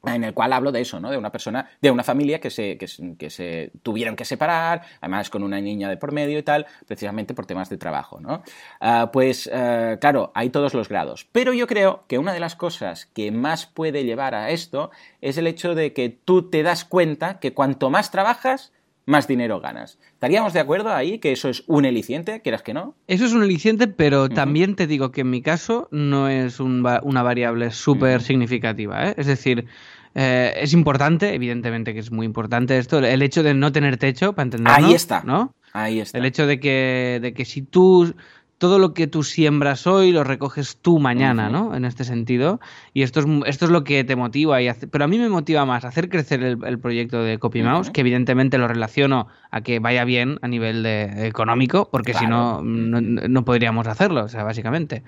en el cual hablo de eso, ¿no? De una persona, de una familia que se, que, que, se tuvieron que separar, además con una niña de por medio y tal, precisamente por temas de trabajo, ¿no? Uh, pues, uh, claro, hay todos los grados. Pero yo creo que una de las cosas que más puede llevar a esto es el hecho de que tú te das cuenta que cuanto más trabajas, más dinero ganas. ¿Estaríamos de acuerdo ahí que eso es un eliciente, quieras que no? Eso es un eliciente, pero también te digo que en mi caso no es una variable súper significativa. ¿eh? Es decir, eh, es importante, evidentemente que es muy importante esto, el hecho de no tener techo, para entenderlo. Ahí está. ¿no? Ahí está. El hecho de que, de que si tú todo lo que tú siembras hoy lo recoges tú mañana, ¿no? En este sentido. Y esto es, esto es lo que te motiva. Y pero a mí me motiva más hacer crecer el, proyecto de CopyMouse, que evidentemente lo relaciono a que vaya bien a nivel de, económico, porque si no, no, podríamos hacerlo, o sea, básicamente.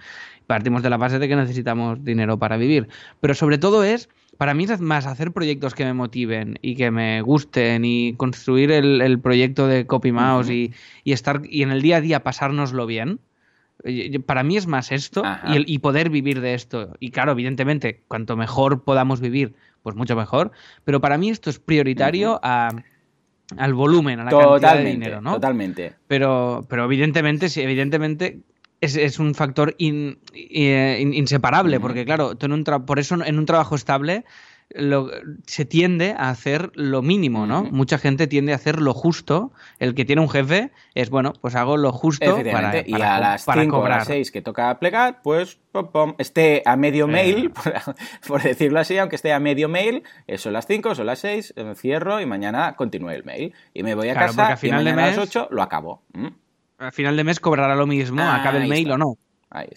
Partimos de la base de que necesitamos dinero para vivir. Pero sobre todo es para mí es más hacer proyectos que me motiven y que me gusten y construir el, proyecto de CopyMouse y, y, estar y en el día a día pasárnoslo bien para mí es más esto y, poder vivir de esto. Y claro, evidentemente, cuanto mejor podamos vivir, pues mucho mejor. Pero para mí esto es prioritario al volumen, a la cantidad de dinero, ¿no? Totalmente. Pero, pero evidentemente, sí, evidentemente es, un factor inseparable, porque claro, tú en un por eso en un trabajo estable se tiende a hacer lo mínimo, ¿no? Mucha gente tiende a hacer lo justo. El que tiene un jefe es, bueno, pues hago lo justo para, Y a las 5 o las 6 que toca plegar, pues esté a medio mail, [LAUGHS] por, decirlo así, aunque esté a medio mail, eh, son las 5, son las 6, eh, cierro y mañana continúe el mail. Y me voy a casa a final y mañana de mes, a las 8 lo acabo. ¿Mm? A final de mes cobrará lo mismo, acabe el mail o no.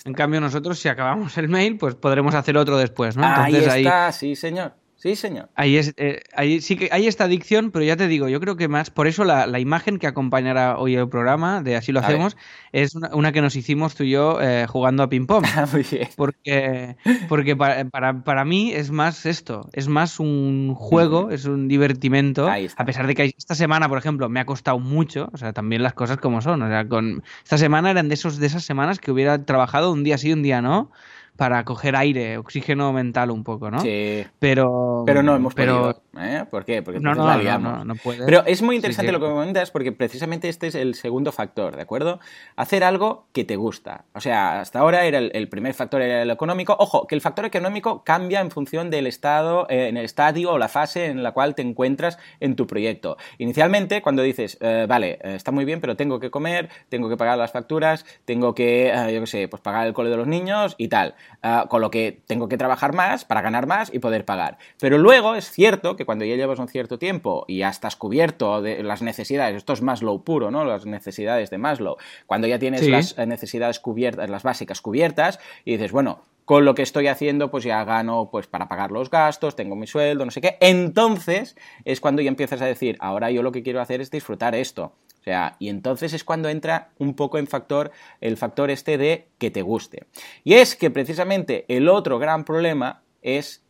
En cambio, nosotros, si acabamos el mail, pues podremos hacer otro después, ¿no? Entonces, ahí está, sí, señor. Sí, señor. Ahí, es, eh, ahí sí que hay esta adicción, pero ya te digo, yo creo que más, por eso la, imagen que acompañará hoy el programa, de así lo hacemos, es una, que nos hicimos tú y yo eh, jugando a ping-pong. [LAUGHS] Ah, muy bien. Porque, porque para, para, mí es más esto, es más un juego, es un divertimento. A pesar de que esta semana, por ejemplo, me ha costado mucho, o sea, también las cosas como son. O sea, con esta semana eran de, esos, de esas semanas que hubiera trabajado un día sí, un día no para coger aire, oxígeno mental un poco, ¿no? Sí. Pero, pero no hemos podido. ¿Eh? ¿Por qué? Porque no, no, no, no, Pero es muy interesante lo que comentas porque precisamente este es el segundo factor, ¿de acuerdo? Hacer algo que te gusta. O sea, hasta ahora era el, primer factor era el económico. Ojo, que el factor económico cambia en función del estado, eh, en el estadio o la fase en la cual te encuentras en tu proyecto. Inicialmente, cuando dices, eh, vale, está muy bien, pero tengo que comer, tengo que pagar las facturas, tengo que, yo qué sé, pues pagar el cole de los niños y tal. Ah, con lo que tengo que trabajar más para ganar más y poder pagar. Pero luego es cierto que cuando ya llevas un cierto tiempo y ya estás cubierto de las necesidades, esto es Maslow puro, ¿no? Las necesidades de Maslow, cuando ya tienes las necesidades cubiertas, las básicas cubiertas, y dices, bueno, con lo que estoy haciendo, pues ya gano pues para pagar los gastos, tengo mi sueldo, no sé qué. Entonces es cuando ya empiezas a decir, ahora yo lo que quiero hacer es disfrutar esto. O sea, y entonces es cuando entra un poco en factor el factor este de que te guste. Y es que precisamente el otro gran problema es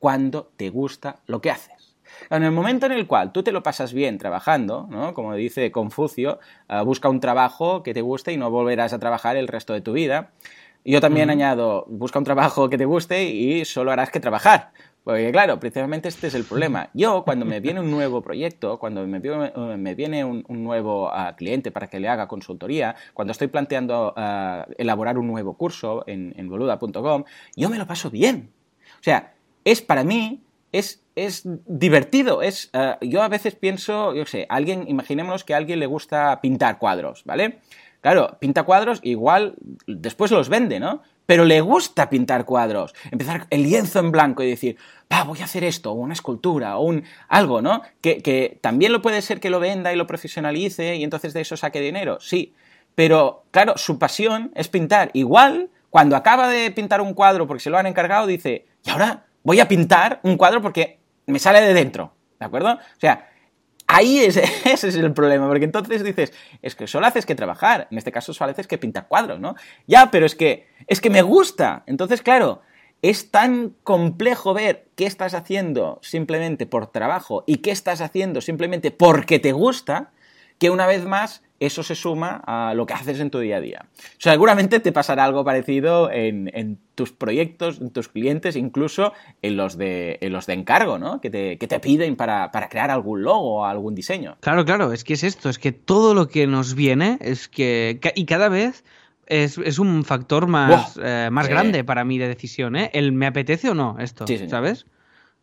cuando te gusta lo que haces. En el momento en el cual tú te lo pasas bien trabajando, ¿no? como dice Confucio, ah, busca un trabajo que te guste y no volverás a trabajar el resto de tu vida. Yo también añado, busca un trabajo que te guste y solo harás que trabajar. Porque claro, precisamente este es el problema. Yo cuando me viene un nuevo proyecto, cuando me, viene un, nuevo ah, cliente para que le haga consultoría, cuando estoy planteando ah, elaborar un nuevo curso en, boluda.com, yo me lo paso bien. O sea, es para mí, es, es divertido. Es, ah, yo a veces pienso, yo sé, alguien, imaginémonos que a alguien le gusta pintar cuadros, ¿vale? Claro, pinta cuadros, igual después los vende, ¿no? Pero le gusta pintar cuadros, empezar el lienzo en blanco y decir, va, voy a hacer esto, o una escultura, o un algo, ¿no? Que, que también lo puede ser que lo venda y lo profesionalice y entonces de eso saque dinero, sí. Pero, claro, su pasión es pintar. Igual, cuando acaba de pintar un cuadro porque se lo han encargado, dice, y ahora voy a pintar un cuadro porque me sale de dentro, ¿de acuerdo? O sea, Ahí es, [LAUGHS] ese es el problema, porque entonces dices, es que solo haces que trabajar, en este caso solo haces que pintar cuadros, ¿no? Ya, pero es que, es que me gusta. Entonces, claro, es tan complejo ver qué estás haciendo simplemente por trabajo y qué estás haciendo simplemente porque te gusta, que una vez más eso se suma a lo que haces en tu día a día. seguramente te pasará algo parecido en, tus proyectos, en tus clientes, incluso en los de, los de encargo, ¿no? Que te, que te piden para, crear algún logo o algún diseño. Claro, claro, es que es esto, es que todo lo que nos viene es que... Y cada vez... Es, un factor más, eh, más grande para mí de decisión, ¿eh? El me apetece o no esto, ¿sabes?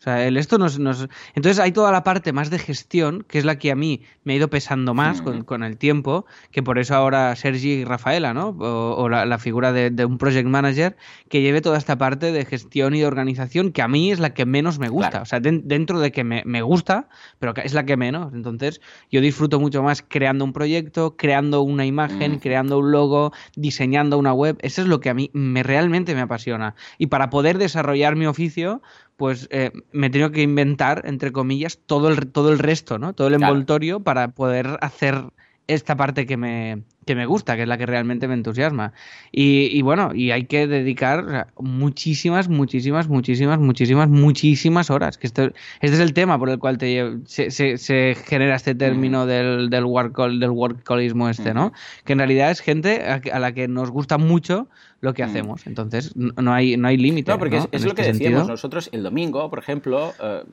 O sea, el esto nos, nos, Entonces hay toda la parte más de gestión, que es la que a mí me ha ido pesando más con, con, el tiempo, que por eso ahora Sergi y Rafaela, ¿no? O, o la, la, figura de, de, un project manager que lleve toda esta parte de gestión y de organización, que a mí es la que menos me gusta. Claro. O sea, de, dentro de que me, me, gusta, pero es la que menos. Entonces, yo disfruto mucho más creando un proyecto, creando una imagen, mm. creando un logo, diseñando una web. Eso es lo que a mí me, realmente me apasiona. Y para poder desarrollar mi oficio, pues eh, me he tenido que inventar, entre comillas, todo el, todo el resto, ¿no? Todo el envoltorio claro. para poder hacer esta parte que me, que me gusta, que es la que realmente me entusiasma. Y, y bueno, y hay que dedicar muchísimas, muchísimas, muchísimas, muchísimas, muchísimas horas. Que esto, este es el tema por el cual te, se, se, se genera este término mm. del, del, work, del este, ¿no? Mm. Que en realidad es gente a, a, la que nos gusta mucho lo que hacemos. Entonces, no hay, no hay límite. No, porque ¿no? es, lo que este decíamos. sentido. Nosotros el domingo, por ejemplo, eh,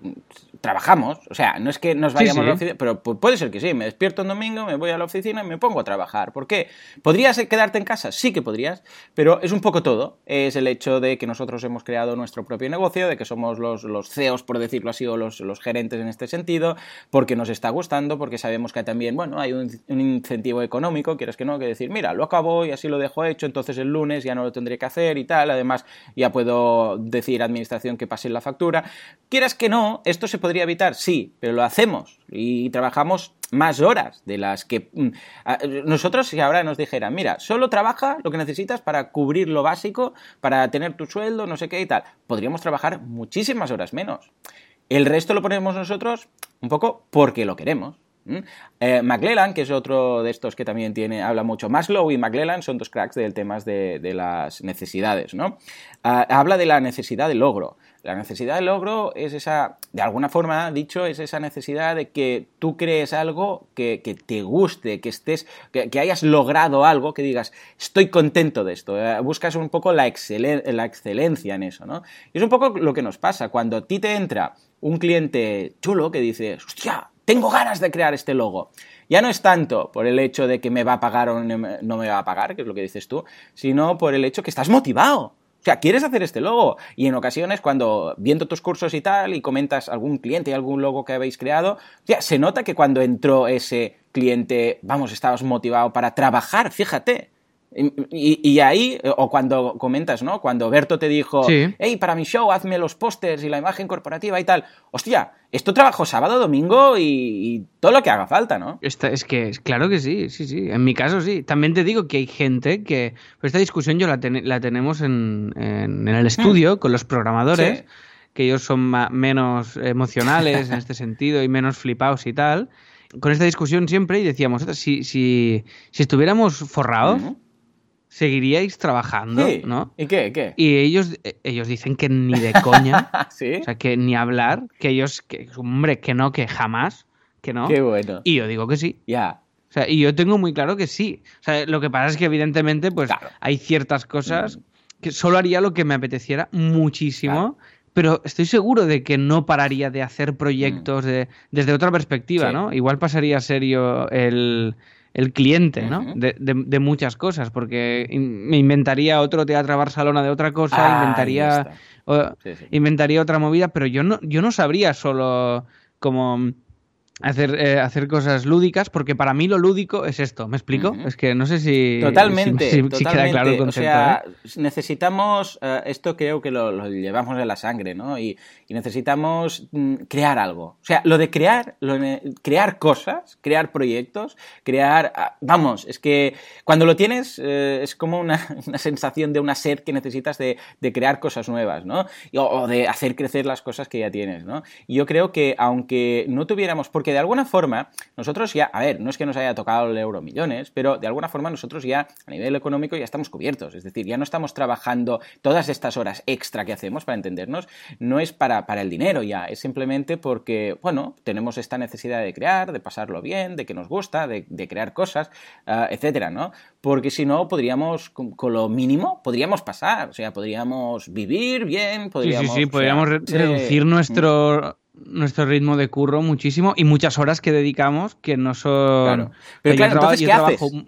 trabajamos. O sea, no es que nos vayamos Sí, sí. a la oficina, pero puede ser que sí. Me despierto un domingo, me voy a la oficina y me pongo a trabajar. ¿Por qué? ¿Podrías quedarte en casa? Sí que podrías, pero es un poco todo. Es el hecho de que nosotros hemos creado nuestro propio negocio, de que somos los, los CEOs, por decirlo así, o los, los gerentes en este sentido, porque nos está gustando, porque sabemos que también, bueno, hay un, incentivo económico, quieres que no, que decir, mira, lo acabo y así lo dejo hecho, entonces el lunes ya no lo tendré que hacer y tal. Además, ya puedo decir a administración que pase la factura. Quieras que no, esto se podría evitar, sí, pero lo hacemos y trabajamos más horas de las que mm, nosotros si ahora nos dijeran, mira, solo trabaja lo que necesitas para cubrir lo básico, para tener tu sueldo, no sé qué y tal, podríamos trabajar muchísimas horas menos. El resto lo ponemos nosotros un poco porque lo queremos. Eh, McClellan, que es otro de estos que también tiene, habla mucho, Maslow y McClellan son dos cracks del tema de, las necesidades, ¿no? Uh, habla de la necesidad de logro. La necesidad de logro es esa, de alguna forma dicho, es esa necesidad de que tú crees algo que, te guste, que estés, que, hayas logrado algo, que digas, estoy contento de esto. Eh, buscas un poco la excelencia en eso, ¿no? Y es un poco lo que nos pasa. Cuando a ti te entra un cliente chulo que dice, hostia, tengo ganas de crear este logo. Ya no es tanto por el hecho de que me va a pagar o no me va a pagar, que es lo que dices tú, sino por el hecho que estás motivado. O sea, quieres hacer este logo. Y en ocasiones, cuando viendo tus cursos y tal, y comentas algún cliente y algún logo que habéis creado, ya, se nota que cuando entró ese cliente, vamos, estabas motivado para trabajar, fíjate. Y, y, ahí, o cuando comentas, ¿no? Cuando Berto te dijo, sí. hey, para mi show hazme los pósters y la imagen corporativa y tal. Hostia, esto trabajo sábado, domingo y, y todo lo que haga falta, ¿no? Esta, es que, claro que sí, sí, sí. En mi caso sí. También te digo que hay gente que. Pues esta discusión yo la, ten, la tenemos en, en, en, el estudio hmm. con los programadores, sí. que ellos son menos emocionales [LAUGHS] en este sentido y menos flipados y tal. Con esta discusión siempre y decíamos, si, si, si estuviéramos forrados. Hmm seguiríais trabajando, sí. ¿no? ¿Y qué? ¿Qué? Y ellos, ellos dicen que ni de [LAUGHS] coña, ¿Sí? o sea, que ni hablar, que ellos, que, hombre, que no, que jamás, que no. Qué bueno. Y yo digo que sí. Ya. Yeah. O sea, y yo tengo muy claro que sí. O sea, lo que pasa es que evidentemente, pues, claro. hay ciertas cosas mm. que solo haría lo que me apeteciera muchísimo. Claro. Pero estoy seguro de que no pararía de hacer proyectos mm. de, desde otra perspectiva, sí. ¿no? Igual pasaría a ser yo el, el cliente, ¿no? Uh -huh. de, de, de, muchas cosas, porque in, me inventaría otro Teatro Barcelona de otra cosa, ah, inventaría, o, sí, sí. inventaría otra movida, pero yo no, yo no sabría solo como hacer, eh, hacer cosas lúdicas, porque para mí lo lúdico es esto, ¿me explico? Uh -huh. Es que no sé si, totalmente, si, si, totalmente. si queda claro el concepto. O sea, ¿eh? necesitamos, uh, esto creo que lo, lo, llevamos en la sangre, ¿no? Y, y necesitamos mm, crear algo. O sea, lo de crear, lo de crear cosas, crear proyectos, crear, uh, vamos, es que cuando lo tienes eh, es como una, [LAUGHS] una, sensación de una sed que necesitas de, de crear cosas nuevas, ¿no? O, o, de hacer crecer las cosas que ya tienes, ¿no? Y yo creo que aunque no tuviéramos, porque porque de alguna forma nosotros ya, a ver, no es que nos haya tocado el euro millones, pero de alguna forma nosotros ya a nivel económico ya estamos cubiertos, es decir, ya no estamos trabajando todas estas horas extra que hacemos para entendernos, no es para, para el dinero ya, es simplemente porque, bueno, tenemos esta necesidad de crear, de pasarlo bien, de que nos gusta, de, de crear cosas, uh, etcétera, ¿no? Porque si no, podríamos, con, con, lo mínimo, podríamos pasar, o sea, podríamos vivir bien, podríamos... Sí, sí, sí, podríamos o sea, reducir nuestro nuestro ritmo de curro muchísimo y muchas horas que dedicamos que no son... Claro. Pero claro, yo, entonces, ¿qué trabajo... haces?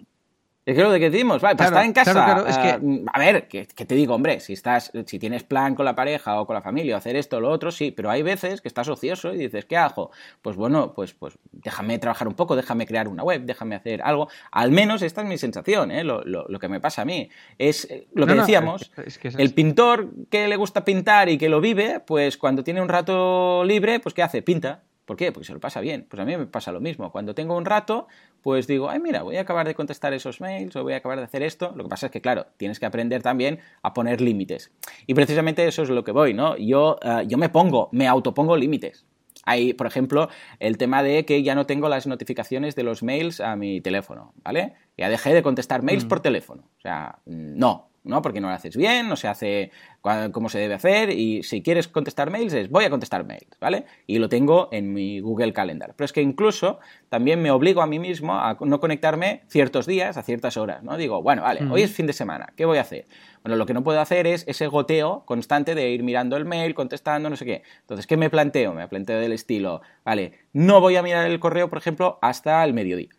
Es que lo de que decimos, vale, para estar en casa. Eh, a ver, que, te digo, hombre, si estás, si tienes plan con la pareja o con la familia, hacer esto o lo otro, sí, pero hay veces que estás ocioso y dices, ¿qué hago? Pues bueno, pues, pues déjame trabajar un poco, déjame crear una web, déjame hacer algo. Al menos esta es mi sensación, ¿eh? lo, lo, que me pasa a mí. Es eh, lo que decíamos, el pintor que le gusta pintar y que lo vive, pues cuando tiene un rato libre, pues ¿qué hace? Pinta. ¿Por qué? Porque se lo pasa bien. Pues a mí me pasa lo mismo. Cuando tengo un rato, pues digo, ay, mira, voy a acabar de contestar esos mails o voy a acabar de hacer esto. Lo que pasa es que, claro, tienes que aprender también a poner límites. Y precisamente eso es lo que voy, ¿no? Yo, eh, yo me pongo, me autopongo límites. Hay, por ejemplo, el tema de que ya no tengo las notificaciones de los mails a mi teléfono, ¿vale? Ya dejé de contestar mails mm. por teléfono. O sea, no, ¿no? Porque no lo haces bien, no se hace como se debe hacer y si quieres contestar mails es voy a contestar mails, ¿vale? Y lo tengo en mi Google Calendar. Pero es que incluso también me obligo a mí mismo a no conectarme ciertos días a ciertas horas, ¿no? Digo, bueno, vale, hoy es fin de semana, ¿qué voy a hacer? Bueno, lo que no puedo hacer es ese goteo constante de ir mirando el mail, contestando, no sé qué. Entonces, ¿qué me planteo? Me planteo del estilo, vale, no voy a mirar el correo, por ejemplo, hasta el mediodía.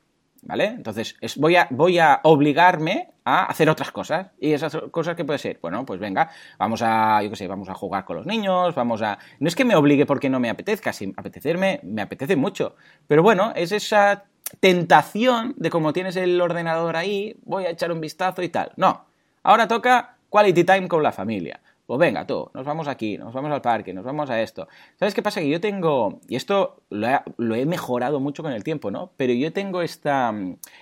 ¿Vale? Entonces, voy, a, voy a obligarme a hacer otras cosas. ¿Y esas cosas qué puede ser? Bueno, pues venga, vamos a, yo qué sé, vamos a jugar con los niños, vamos a... No es que me obligue porque no me apetezca, si apetecerme, me apetece mucho. Pero bueno, es esa tentación de como tienes el ordenador ahí, voy a echar un vistazo y tal. No, ahora toca quality time con la familia. Pues venga, tú, nos vamos aquí, nos vamos al parque, nos vamos a esto. ¿Sabes qué pasa? Que yo tengo, y esto lo he, mejorado mucho con el tiempo, ¿no? Pero yo tengo esta,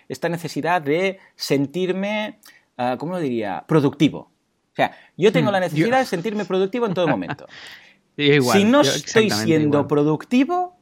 esta necesidad de sentirme, uh, ¿cómo lo diría? Productivo. O sea, yo tengo hmm, la necesidad de [LAUGHS] sentirme productivo en todo momento. [LAUGHS] si no estoy siendo productivo,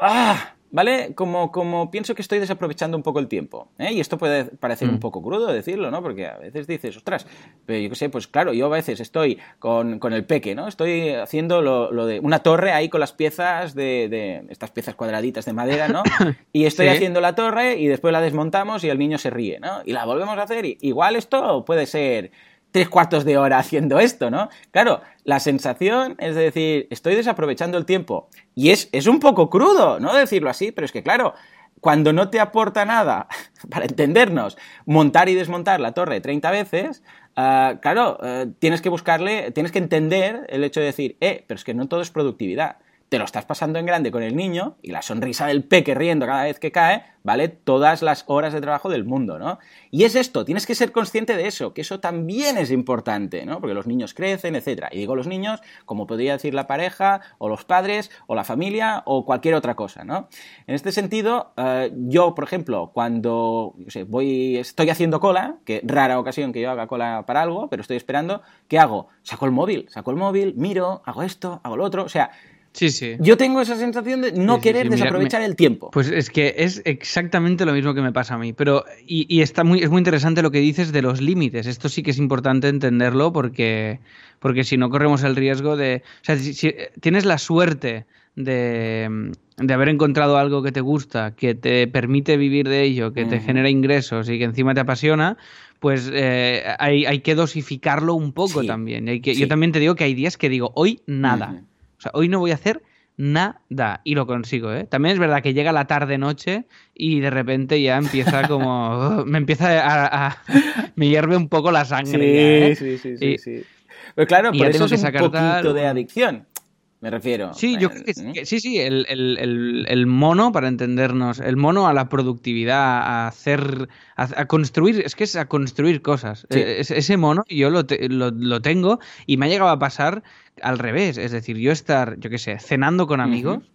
¡ah! ¿Vale? Como, como pienso que estoy desaprovechando un poco el tiempo. ¿eh? Y esto puede parecer un mm. poco crudo decirlo, ¿no? Porque a veces dices, ostras, pero yo qué sé, pues claro, yo a veces estoy con, con el peque, ¿no? Estoy haciendo lo, lo, de una torre ahí con las piezas de, de estas piezas cuadraditas de madera, ¿no? [LAUGHS] Y estoy haciendo la torre y después la desmontamos y el niño se ríe, ¿no? Y la volvemos a hacer. Y igual esto puede ser tres cuartos de hora haciendo esto, ¿no? Claro, la sensación es de decir, estoy desaprovechando el tiempo. Y es, es un poco crudo, ¿no? Decirlo así, pero es que claro, cuando no te aporta nada, [LAUGHS] para entendernos, montar y desmontar la torre 30 veces, ah, claro, eh, tienes que buscarle, tienes que entender el hecho de decir, eh, pero es que no todo es productividad te lo estás pasando en grande con el niño y la sonrisa del peque riendo cada vez que cae, vale todas las horas de trabajo del mundo, ¿no? Y es esto, tienes que ser consciente de eso, que eso también es importante, ¿no? Porque los niños crecen, etc. Y digo los niños, como podría decir la pareja, o los padres, o la familia, o cualquier otra cosa, ¿no? En este sentido, eh, yo, por ejemplo, cuando voy, estoy haciendo cola, que rara ocasión que yo haga cola para algo, pero estoy esperando, ¿qué hago? Saco el móvil, saco el móvil, miro, hago esto, hago lo otro, o sea, Sí, sí. Yo tengo esa sensación de no querer desaprovechar el tiempo. Pues es que es exactamente lo mismo que me pasa a mí. Pero, y, está muy, es muy interesante lo que dices de los límites. Esto sí que es importante entenderlo porque, porque si no corremos el riesgo de. O sea, si, tienes la suerte de, de, haber encontrado algo que te gusta, que te permite vivir de ello, que te genera ingresos y que encima te apasiona, pues eh, hay, hay, que dosificarlo un poco también. Hay que, Yo también te digo que hay días que digo, hoy nada. O sea, hoy no voy a hacer nada y lo consigo, ¿eh? También es verdad que llega la tarde-noche y de repente ya empieza como... [LAUGHS] me empieza a, me hierve un poco la sangre. Sí, ¿eh? sí, sí, sí, Pero claro, por eso es un poquito de adicción me refiero. Sí, yo creo que, sí, sí, el, mono, para entendernos, el mono a la productividad, a hacer, a, construir, es que es a construir cosas. E, ese mono yo lo, lo, tengo y me ha llegado a pasar al revés, es decir, yo estar, yo qué sé, cenando con amigos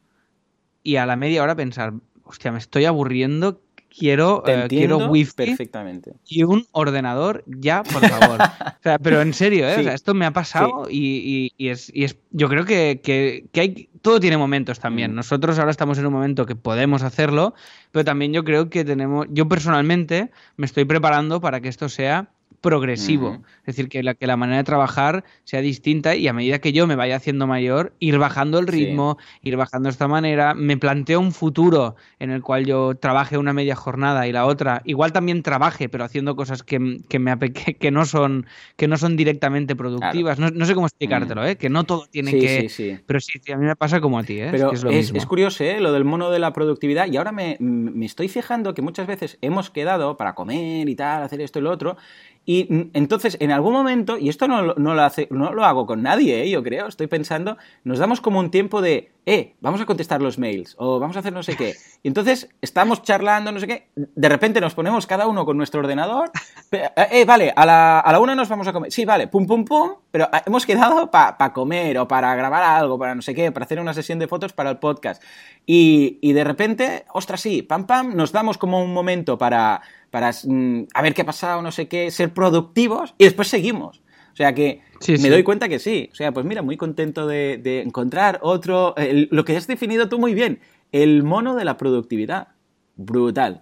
y a la media hora pensar, hostia, me estoy aburriendo, quiero, uh, quiero wifi perfectamente. y un ordenador ya, por favor. o sea, pero en serio, ¿eh? esto me ha pasado y, es, yo creo que, hay, todo tiene momentos también. Mm. Nosotros ahora estamos en un momento que podemos hacerlo, pero también yo creo que tenemos, yo personalmente me estoy preparando para que esto sea progresivo. Es decir, que la, que la manera de trabajar sea distinta y a medida que yo me vaya haciendo mayor, ir bajando el ritmo, ir bajando de esta manera. Me planteo un futuro en el cual yo trabaje una media jornada y la otra, igual también trabaje, pero haciendo cosas que, me, [LAUGHS] que, no, son, que no son directamente productivas. No, sé cómo explicártelo, ¿eh? que no todo tiene que... pero sí, a mí me pasa como a ti. ¿eh? Pero es, curioso ¿eh? lo del mono de la productividad y ahora me, me estoy fijando que muchas veces hemos quedado para comer y tal, hacer esto y lo otro, y entonces, en algún momento, y esto no, lo, hace, no lo hago con nadie, ¿eh? yo creo, estoy pensando, nos damos como un tiempo de, eh, vamos a contestar los mails, o vamos a hacer no sé qué. Y entonces estamos charlando, no sé qué, de repente nos ponemos cada uno con nuestro ordenador, eh, eh, vale, a la, a la, una nos vamos a comer, sí, vale, pum, pum, pum, pero ah, hemos quedado para comer, o para grabar algo, para no sé qué, para hacer una sesión de fotos para el podcast. Y, y de repente, ostras, sí, pam, pam, nos damos como un momento para para mm, a ver qué ha pasado, no sé qué, ser productivos y después seguimos. O sea que me doy cuenta que sí. O sea, pues mira, muy contento de, encontrar otro, lo que has definido tú muy bien, el mono de la productividad. Brutal.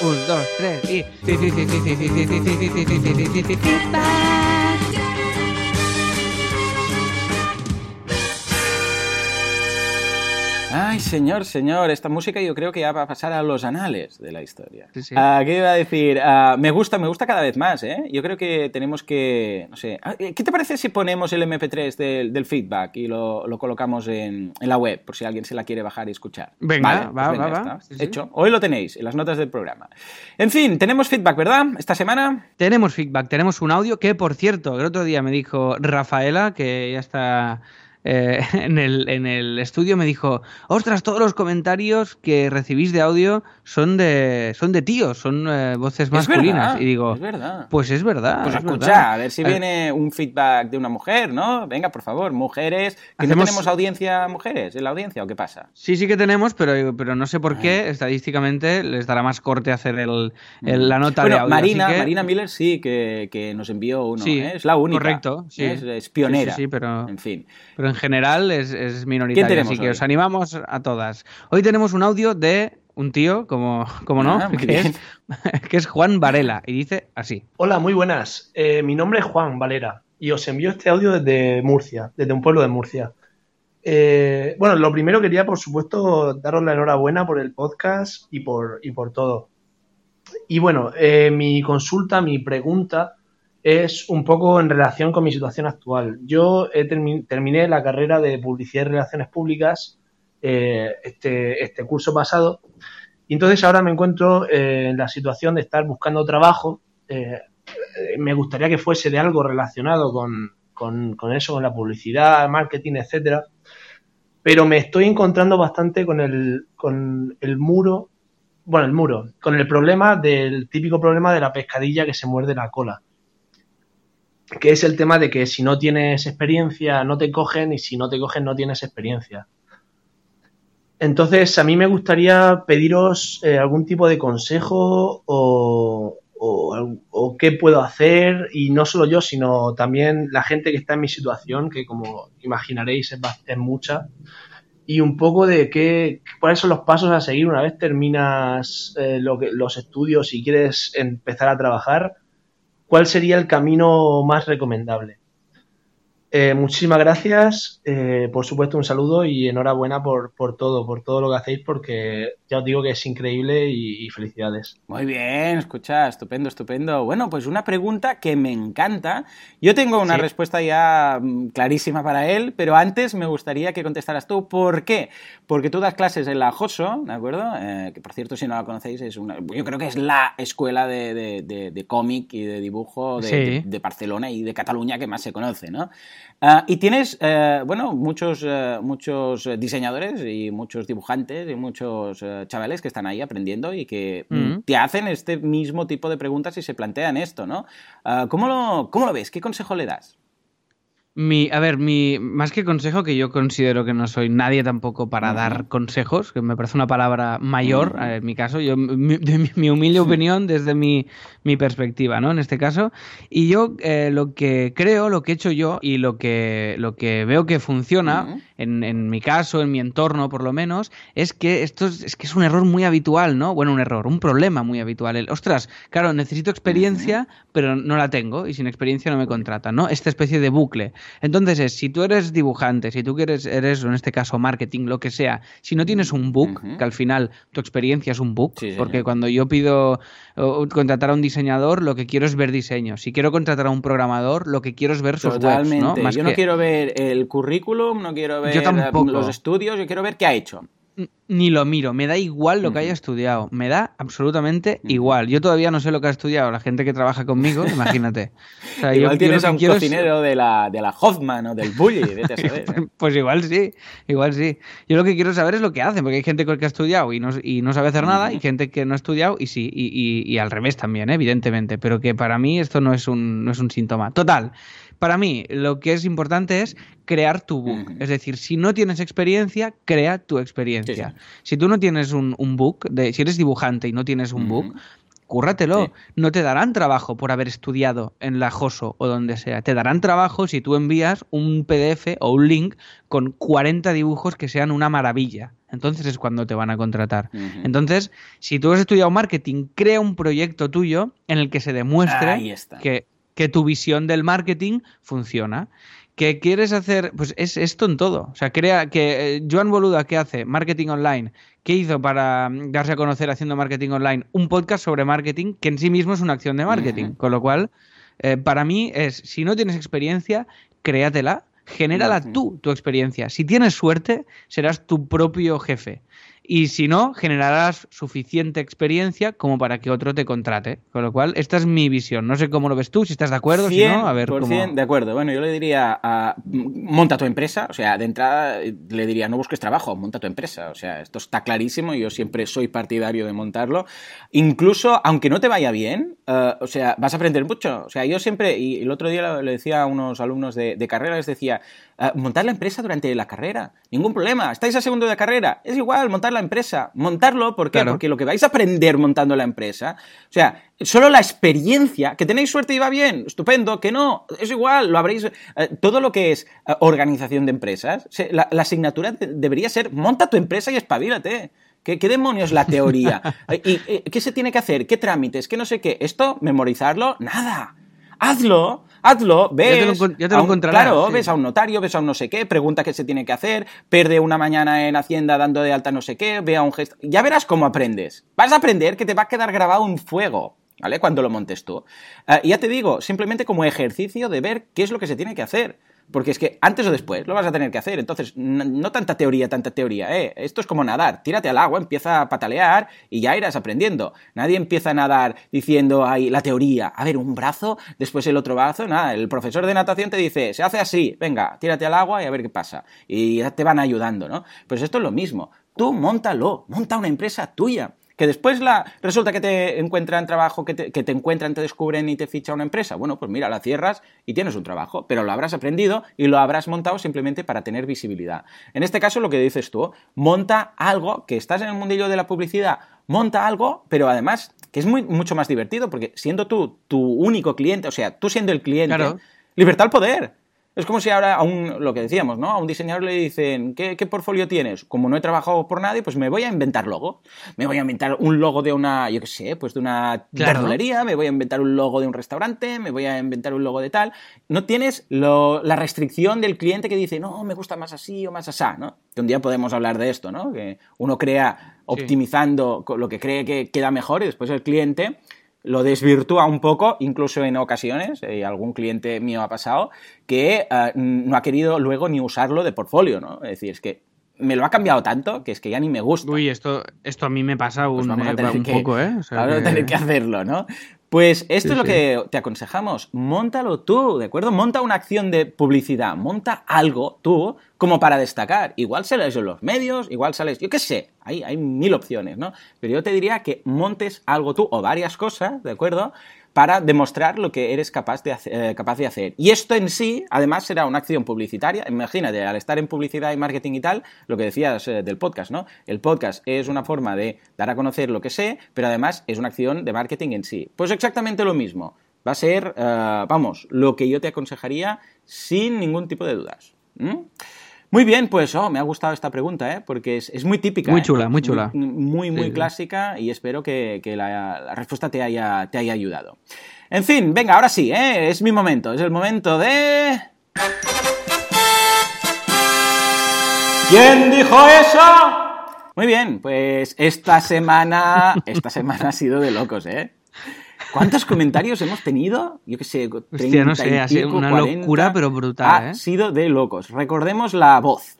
Un, dos, tres y... Ay, señor, señor, esta música yo creo que ya va a pasar a los anales de la historia. Ah, ¿Qué iba a decir? Ah, me gusta, me gusta cada vez más, ¿eh? Yo creo que tenemos que, no sé, ah, ¿qué te parece si ponemos el MP3 del, feedback y lo, colocamos en, la web, por si alguien se la quiere bajar y escuchar? Venga, va, pues va, va. Hecho. Hoy lo tenéis en las notas del programa. En fin, tenemos feedback, ¿verdad? Esta semana. Tenemos feedback, tenemos un audio que, por cierto, el otro día me dijo Rafaela, que ya está eh, [LAUGHS] en, el, en, el, estudio me dijo, ostras, todos los comentarios que recibís de audio son de, son de tíos, son eh, voces masculinas. y digo, es verdad. pues es verdad. Pues escucha, a ver si viene un feedback de una mujer, ¿no? Venga, por favor, mujeres. ¿Que no tenemos audiencia mujeres en la audiencia o qué pasa? Sí, sí que tenemos, pero, pero no sé por qué, estadísticamente les dará más corte hacer el, la nota de audio. Marina, Marina Miller sí que, que nos envió uno, sí, ¿eh? es la única. Correcto, sí. Es, pionera. Sí, pero, en fin. Pero en general es, es minoritaria, así que os animamos a todas. Hoy tenemos un audio de un tío, como, como no, ah, [LAUGHS] [LAUGHS] que, es, Juan Varela, y dice así. Hola, muy buenas. Eh, mi nombre es Juan Valera y os envío este audio desde Murcia, desde un pueblo de Murcia. Eh, bueno, lo primero quería, por supuesto, daros la enhorabuena por el podcast y por, y por todo. Y bueno, eh, mi consulta, mi pregunta es un poco en relación con mi situación actual. Yo terminé la carrera de Publicidad y Relaciones Públicas eh, este, este, curso pasado y entonces ahora me encuentro eh, en la situación de estar buscando trabajo. Eh, me gustaría que fuese de algo relacionado con, con, eso, con la publicidad, marketing, etcétera. Pero me estoy encontrando bastante con el, con el muro, bueno, el muro, con el problema del típico problema de la pescadilla que se muerde la cola que es el tema de que si no tienes experiencia no te cogen y si no te cogen no tienes experiencia. Entonces, a mí me gustaría pediros eh, algún tipo de consejo o, qué puedo hacer, y no solo yo, sino también la gente que está en mi situación, que como imaginaréis es, mucha, y un poco de qué, cuáles son los pasos a seguir una vez terminas eh, los estudios y quieres empezar a trabajar ¿cuál sería el camino más recomendable? Eh, muchísimas gracias, eh, por supuesto un saludo y enhorabuena por, por, todo, por todo lo que hacéis, porque ya os digo que es increíble y, felicidades. Muy bien, escucha, estupendo, estupendo. Bueno, pues una pregunta que me encanta. Yo tengo una respuesta ya mm, clarísima para él, pero antes me gustaría que contestaras tú. ¿Por qué? Porque tú das clases en la JOSO, ¿de acuerdo? Eh, que por cierto, si no la conocéis, es una, yo creo que es la escuela de, de, cómic y de dibujo de, de Barcelona y de Cataluña que más se conoce, ¿no? Ah, y tienes, eh, bueno, muchos, eh, muchos diseñadores y muchos dibujantes y muchos eh, chavales que están ahí aprendiendo y que mm, mm. te hacen este mismo tipo de preguntas y se plantean esto, ¿no? Ah, ¿cómo, lo, ¿Cómo lo ves? ¿Qué consejo le das? Mi, a ver, mi más que consejo, que yo considero que no soy nadie tampoco para dar consejos, que me parece una palabra mayor eh, en mi caso, yo mi, de mi humilde opinión desde mi, mi, perspectiva, ¿no? En este caso, y yo eh, lo que creo, lo que he hecho yo y lo que lo que veo que funciona en, en, mi caso, en mi entorno por lo menos, es que esto es, es, que es un error muy habitual, ¿no? Bueno, un error, un problema muy habitual. El, ostras, claro, necesito experiencia, pero no la tengo y sin experiencia no me contratan, ¿no? Esta especie de bucle. Entonces, si tú eres dibujante, si tú quieres, eres, en este caso, marketing, lo que sea, si no tienes un book, que al final tu experiencia es un book, porque cuando yo pido contratar a un diseñador, lo que quiero es ver diseño. Si quiero contratar a un programador, lo que quiero es ver sus Totalmente. webs, ¿no? yo no quiero ver el currículum, no quiero ver los estudios, yo quiero ver qué ha hecho ni lo miro, me da igual lo que haya estudiado, me da absolutamente igual. Yo todavía no sé lo que ha estudiado la gente que trabaja conmigo, [LAUGHS] imagínate. O sea, igual yo, tienes a un cocinero de, la, de la Hoffman o del Bully, vete a [LAUGHS] saber. ¿eh? pues igual sí, igual sí. Yo lo que quiero saber es lo que hacen, porque hay gente que ha estudiado y no, y no sabe hacer nada, y gente que no ha estudiado y sí, y, y, y al revés también, ¿eh? evidentemente, pero que para mí esto no es un, no es un síntoma. Total, para mí, lo que es importante es crear tu book. Es decir, si no tienes experiencia, crea tu experiencia. Si tú no tienes un, book, de, si eres dibujante y no tienes un book, cúrratelo. No te darán trabajo por haber estudiado en la JOSO o donde sea. Te darán trabajo si tú envías un PDF o un link con 40 dibujos que sean una maravilla. Entonces es cuando te van a contratar. Entonces, si tú has estudiado marketing, crea un proyecto tuyo en el que se demuestre que que tu visión del marketing funciona. ¿Qué quieres hacer? Pues es esto en todo. O sea, crea que eh, Joan Boluda, ¿qué hace? Marketing online. ¿Qué hizo para mm, darse a conocer haciendo marketing online? Un podcast sobre marketing que en sí mismo es una acción de marketing. Con lo cual, eh, para mí es, si no tienes experiencia, créatela, genérala tú, tu experiencia. Si tienes suerte, serás tu propio jefe y si no, generarás suficiente experiencia como para que otro te contrate. Con lo cual, esta es mi visión. No sé cómo lo ves tú, si estás de acuerdo, si no, a ver cómo... de acuerdo. Bueno, yo le diría, a, monta tu empresa, o sea, de entrada le diría, no busques trabajo, monta tu empresa. O sea, esto está clarísimo y yo siempre soy partidario de montarlo. Incluso, aunque no te vaya bien, uh, o sea, vas a aprender mucho. O sea, yo siempre, y el otro día le decía a unos alumnos de, de carrera, les decía, uh, montar la empresa durante la carrera, ningún problema. ¿Estáis a segundo de carrera? Es igual, montar la empresa. Montarlo, ¿por qué? Porque lo que vais a aprender montando la empresa, o sea, solo la experiencia, que tenéis suerte y va bien, estupendo, que no, es igual, lo habréis, eh, todo lo que es eh, organización de empresas, la, asignatura debería ser, monta tu empresa y espabilate. ¿Qué, ¿Qué, demonios la teoría? [LAUGHS] ¿Y, qué se tiene que hacer? ¿Qué trámites? ¿Qué no sé qué? ¿Esto? ¿Memorizarlo? Nada. Hazlo hazlo, ves. Ya te lo, a Claro, ves a un notario, ves a un no sé qué, pregunta qué se tiene que hacer, pierde una mañana en Hacienda dando de alta no sé qué, ve a un gesto. Ya verás cómo aprendes. Vas a aprender que te va a quedar grabado un fuego. ¿Vale? Cuando lo montes tú. Uh, ya te digo, simplemente como ejercicio de ver qué es lo que se tiene que hacer. Porque es que antes o después lo vas a tener que hacer. Entonces, no tanta teoría, tanta teoría, ¿eh? Esto es como nadar. Tírate al agua, empieza a patalear y ya irás aprendiendo. Nadie empieza a nadar diciendo ahí la teoría. A ver, un brazo, después el otro brazo. Nada, el profesor de natación te dice, se hace así, venga, tírate al agua y a ver qué pasa. Y ya te van ayudando, ¿no? Pues esto es lo mismo. Tú montalo, monta una empresa tuya que después la, resulta que te encuentran trabajo, que te, que te, encuentran, te descubren y te ficha una empresa. Bueno, pues mira, la cierras y tienes un trabajo, pero lo habrás aprendido y lo habrás montado simplemente para tener visibilidad. En este caso, lo que dices tú, monta algo, que estás en el mundillo de la publicidad, monta algo, pero además que es muy, mucho más divertido, porque siendo tú tu único cliente, o sea, tú siendo el cliente, libertad al poder. Es como si ahora a un, lo que decíamos, ¿no? A un diseñador le dicen, ¿qué, ¿qué, portfolio tienes? Como no he trabajado por nadie, pues me voy a inventar logo. Me voy a inventar un logo de una, yo qué sé, pues de una claro. verdulería, me voy a inventar un logo de un restaurante, me voy a inventar un logo de tal. No tienes lo, la restricción del cliente que dice, no, me gusta más así o más asá, ¿no? Que un día podemos hablar de esto, ¿no? Que uno crea optimizando sí. lo que cree que queda mejor y después el cliente lo desvirtúa un poco, incluso en ocasiones, y eh, algún cliente mío ha pasado, que uh, no ha querido luego ni usarlo de portfolio, ¿no? Es decir, es que me lo ha cambiado tanto que es que ya ni me gusta. Uy, esto, esto a mí me pasa un, pues eh, un que, poco, ¿eh? O sea, vamos que... a tener que hacerlo, ¿no? Pues esto sí, es lo sí. que te aconsejamos. Móntalo tú, ¿de acuerdo? Monta una acción de publicidad, monta algo tú como para destacar. Igual sales en los medios, igual sales, yo qué sé, hay, hay mil opciones, ¿no? Pero yo te diría que montes algo tú o varias cosas, ¿de acuerdo? Para demostrar lo que eres capaz de, hacer, eh, capaz de hacer. Y esto en sí, además, será una acción publicitaria. Imagínate, al estar en publicidad y marketing y tal, lo que decías eh, del podcast, ¿no? El podcast es una forma de dar a conocer lo que sé, pero además es una acción de marketing en sí. Pues exactamente lo mismo. Va a ser, eh, vamos, lo que yo te aconsejaría sin ningún tipo de dudas. Muy bien, pues oh, me ha gustado esta pregunta, ¿eh? porque es, es muy típica. Muy ¿eh? chula, muy chula. Muy, muy sí. clásica y espero que, que la, la respuesta te haya, te haya ayudado. En fin, venga, ahora sí, ¿eh? es mi momento, es el momento de... ¿Quién dijo eso? Muy bien, pues esta semana, esta semana ha sido de locos, ¿eh? ¿Cuántos comentarios hemos tenido? Yo qué sé, 30 Hostia, no sé, y ha sido pico, una 40. locura, pero brutal, Ha ¿eh? sido de locos. Recordemos la voz.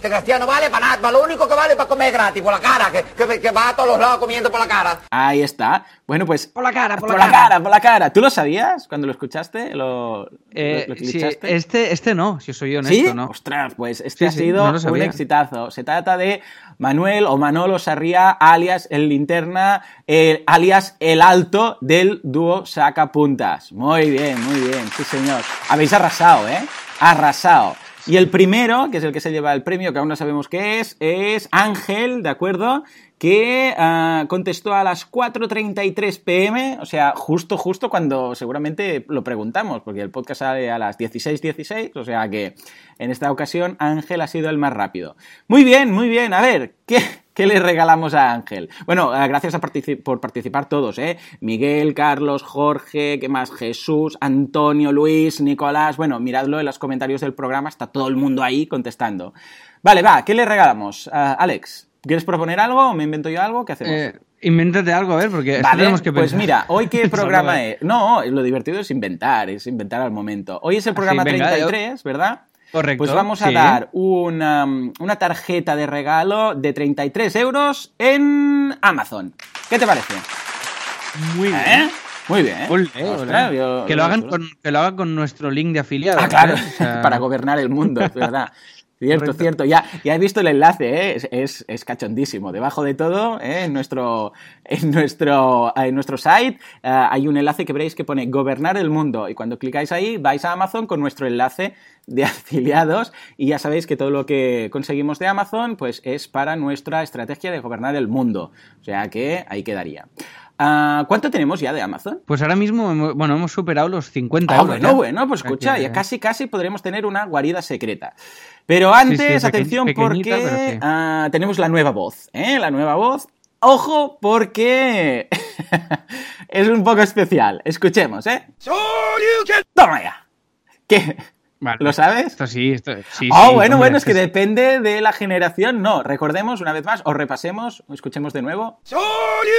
Desgraciado no vale para nada, lo único que vale para comer gratis, por la cara, que, que, que va a todos los lados comiendo por la cara. Ahí está. Bueno, pues... Por la cara, por la la cara. cara, por la cara. ¿Tú lo sabías cuando lo escuchaste? ¿Lo, Eh, lo, lo sí, clichaste? este, este no, si soy honesto, ¿Sí? ¿no? Ostras, pues este Sí, ha sí, sido no un exitazo. Se trata de Manuel o Manolo Sarria, alias el linterna, el- alias el alto del dúo Saca Puntas. Muy bien, muy bien, sí señor. Habéis arrasado, ¿eh? Arrasado. Y el primero, que es el que se lleva el premio, que aún no sabemos qué es, es Ángel, ¿de acuerdo? Que ah, contestó a las 4.33 pm, o sea, justo, justo cuando seguramente lo preguntamos, porque el podcast sale a las 16.16, o sea que en esta ocasión Ángel ha sido el más rápido. Muy bien, muy bien. A ver, ¿qué, qué le regalamos a Ángel? Bueno, eh, gracias a por participar todos, ¿eh? Miguel, Carlos, Jorge, ¿qué más? Jesús, Antonio, Luis, Nicolás. Bueno, miradlo en los comentarios del programa, está todo el mundo ahí contestando. Vale, va, ¿qué le regalamos? Ah, Alex, ¿quieres proponer algo o me invento yo algo? ¿Qué hacemos? Eh, invéntate algo, a ver, porque esto Vale, tenemos que pues pensar. mira, hoy qué [LAUGHS] programa es. No, lo divertido es inventar, es inventar al momento. Hoy es el Ah, programa sí, venga, 33, ¿verdad? Correcto, Pues vamos a sí. dar una, una tarjeta de regalo de 33 euros en Amazon. ¿Qué te parece? Muy bien. ¿Eh? Muy bien. Ostras, ole. yo- que, lo hagan con, que lo hagan con nuestro link de afiliado. Ah, claro, ¿eh? O sea, [LAUGHS] para gobernar el mundo, es verdad. [LAUGHS] Cierto, Correcto. cierto. Ya, ya he visto el enlace, ¿eh? es, es, es cachondísimo. Debajo de todo, ¿eh? en, nuestro, en, nuestro, en nuestro site, eh, hay un enlace que veréis que pone gobernar el mundo. Y cuando clicáis ahí, vais a Amazon con nuestro enlace de [LAUGHS] afiliados. Y ya sabéis que todo lo que conseguimos de Amazon, pues es para nuestra estrategia de gobernar el mundo. O sea que ahí quedaría. Ah, ¿Cuánto tenemos ya de Amazon? Pues ahora mismo, hemos- bueno, hemos superado los 50 Ah, euros. bueno, ya. bueno, pues escucha, ya casi, casi podremos tener una guarida secreta. Pero antes, Sí, atención, pequeñita, porque ah, tenemos la nueva voz, ¿eh? La nueva voz. Ojo, porque [LAUGHS] es un poco especial. Escuchemos, ¿eh? ¡Toma ya! ¿Qué? Vale. ¿Lo sabes? Esto sí, esto sí. oh, sí, bueno, bueno, es que depende de la generación. No, recordemos una vez más, o repasemos, o escuchemos de nuevo.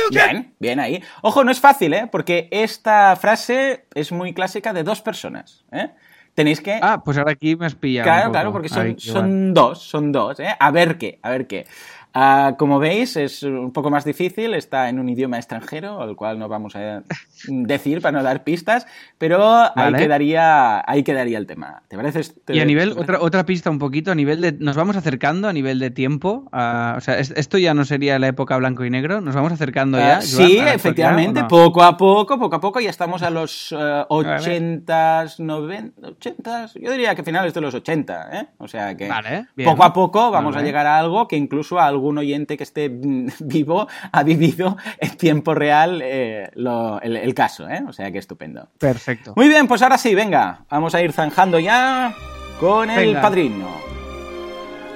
Bien, bien ahí. Ojo, no es fácil, ¿eh? Porque esta frase es muy clásica de dos personas, ¿eh? Tenéis que... Ah, pues ahora aquí me has pillado. claro, claro, porque son, Ay, son dos, son dos, ¿eh? A ver qué, a ver qué. Ah, como veis, es un poco más difícil, está en un idioma extranjero, al cual no vamos a decir para no dar pistas, pero ahí, quedaría, ahí quedaría el tema. ¿Te parece? Y a nivel, otra, otra pista un poquito, a nivel de. Nos vamos acercando a nivel de tiempo. a- o sea, es- esto ya no sería la época blanco y negro. Nos vamos acercando ya. Ah, Joan, sí, efectivamente, poco a poco, poco a poco, ya estamos a los eh, ver. 80s, 90, 80s, yo diría que finales de los 80, ¿eh? O sea que Vale, bien. poco a poco vamos Vale. a llegar a algo que incluso a algún oyente que esté mm, [LAUGHS] vivo ha vivido en tiempo real eh, lo- el, el caso, ¿eh? O sea que estupendo. Perfecto. Muy bien, pues ahora sí, venga, vamos a ir zanjando ya con el Venga. padrino.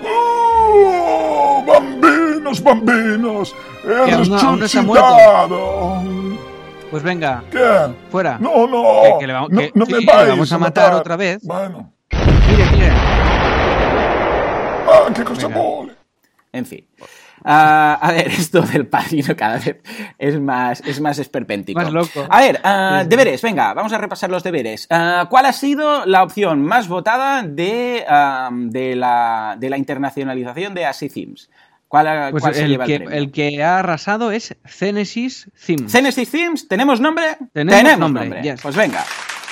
¡Oh, bambinos, bambinos! ¡He Que aún no- aún no se ha resucitado! Pues venga, ¿Qué? fuera. No, no. Que- que le vamos- no, que- no sí, me le vais vamos a matar otra vez. Bueno. Mire, mire. Ah, qué cosa Venga. mole. En fin. Ah, a ver, [LAUGHS] esto del padrino cada vez es más, es más esperpéntico. Más loco. A ver, sí. deberes, venga, vamos a repasar los deberes. Ah, ¿Cuál ha sido la opción más votada de, de, la, de la internacionalización de ASI Themes? ¿Cuál, Pues cuál se el lleva que, el el que ha arrasado es Genesis Themes. ¿Genesis Themes? ¿Tenemos nombre? Tenemos nombre, yes. Pues venga.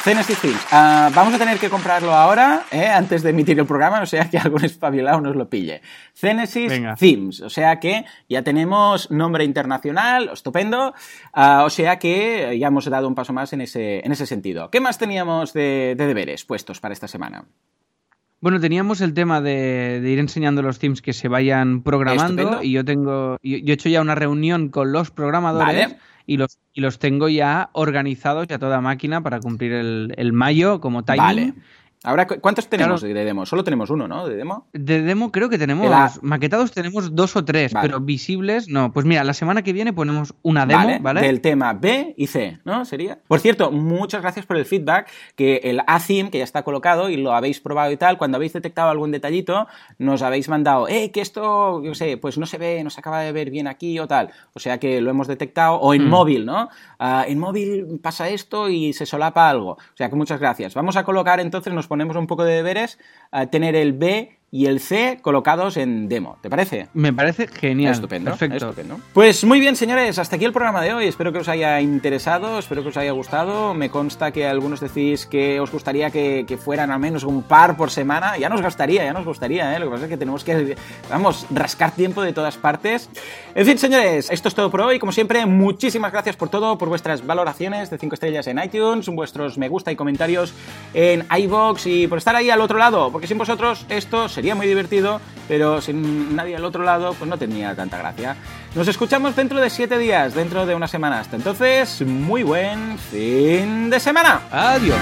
Genesis Themes. Ah, vamos a tener que comprarlo ahora, ¿eh? antes de emitir el programa, o sea que [LAUGHS] algún espabilado nos lo pille. Genesis Venga. Themes, o sea que ya tenemos nombre internacional, estupendo, ah, o sea que ya hemos dado un paso más en ese, en ese sentido. ¿Qué más teníamos de, de deberes puestos para esta semana? Bueno, teníamos el tema de, de ir enseñando los themes que se vayan programando Estupendo. y yo tengo, yo, yo he hecho ya una reunión con los programadores Vale. Y los y los tengo ya organizados y a toda máquina para cumplir el, el mayo como timing. Vale. Ahora, ¿cu- ¿cuántos tenemos Claro. de demo? Solo tenemos uno, ¿no? De demo. De demo creo que tenemos El A. maquetados tenemos dos o tres, Vale. pero visibles no. Pues mira, la semana que viene ponemos una demo, ¿vale? Del tema B y C, ¿no? Sería. Por cierto, muchas gracias por el feedback, que el A-Theme, que ya está colocado y lo habéis probado y tal, cuando habéis detectado algún detallito, nos habéis mandado, eh, que esto, yo sé, pues no se ve, no se acaba de ver bien aquí o tal. O sea que lo hemos detectado, o en Mm. móvil, ¿no? Ah, en móvil pasa esto y se solapa algo. O sea que muchas gracias. Vamos a colocar entonces, nos ponemos un poco de deberes, a tener el B y el C colocados en demo. ¿Te parece? Me parece genial. Estupendo, Perfecto. estupendo. Pues muy bien, señores, hasta aquí el programa de hoy. Espero que os haya interesado, espero que os haya gustado. Me consta que algunos decís que os gustaría que, que fueran al menos un par por semana. Ya nos gustaría, ya nos gustaría, ¿eh? Lo que pasa es que tenemos que, vamos, rascar tiempo de todas partes. En fin, señores, esto es todo por hoy. Como siempre, muchísimas gracias por todo, por vuestras valoraciones de 5 estrellas en iTunes, vuestros me gusta y comentarios en iVoox y por estar ahí al otro lado, porque sin vosotros esto sería muy divertido, pero sin nadie al otro lado, pues no tenía tanta gracia. Nos escuchamos dentro de 7 días, dentro de una semana. Hasta entonces, muy buen fin de semana. Adiós.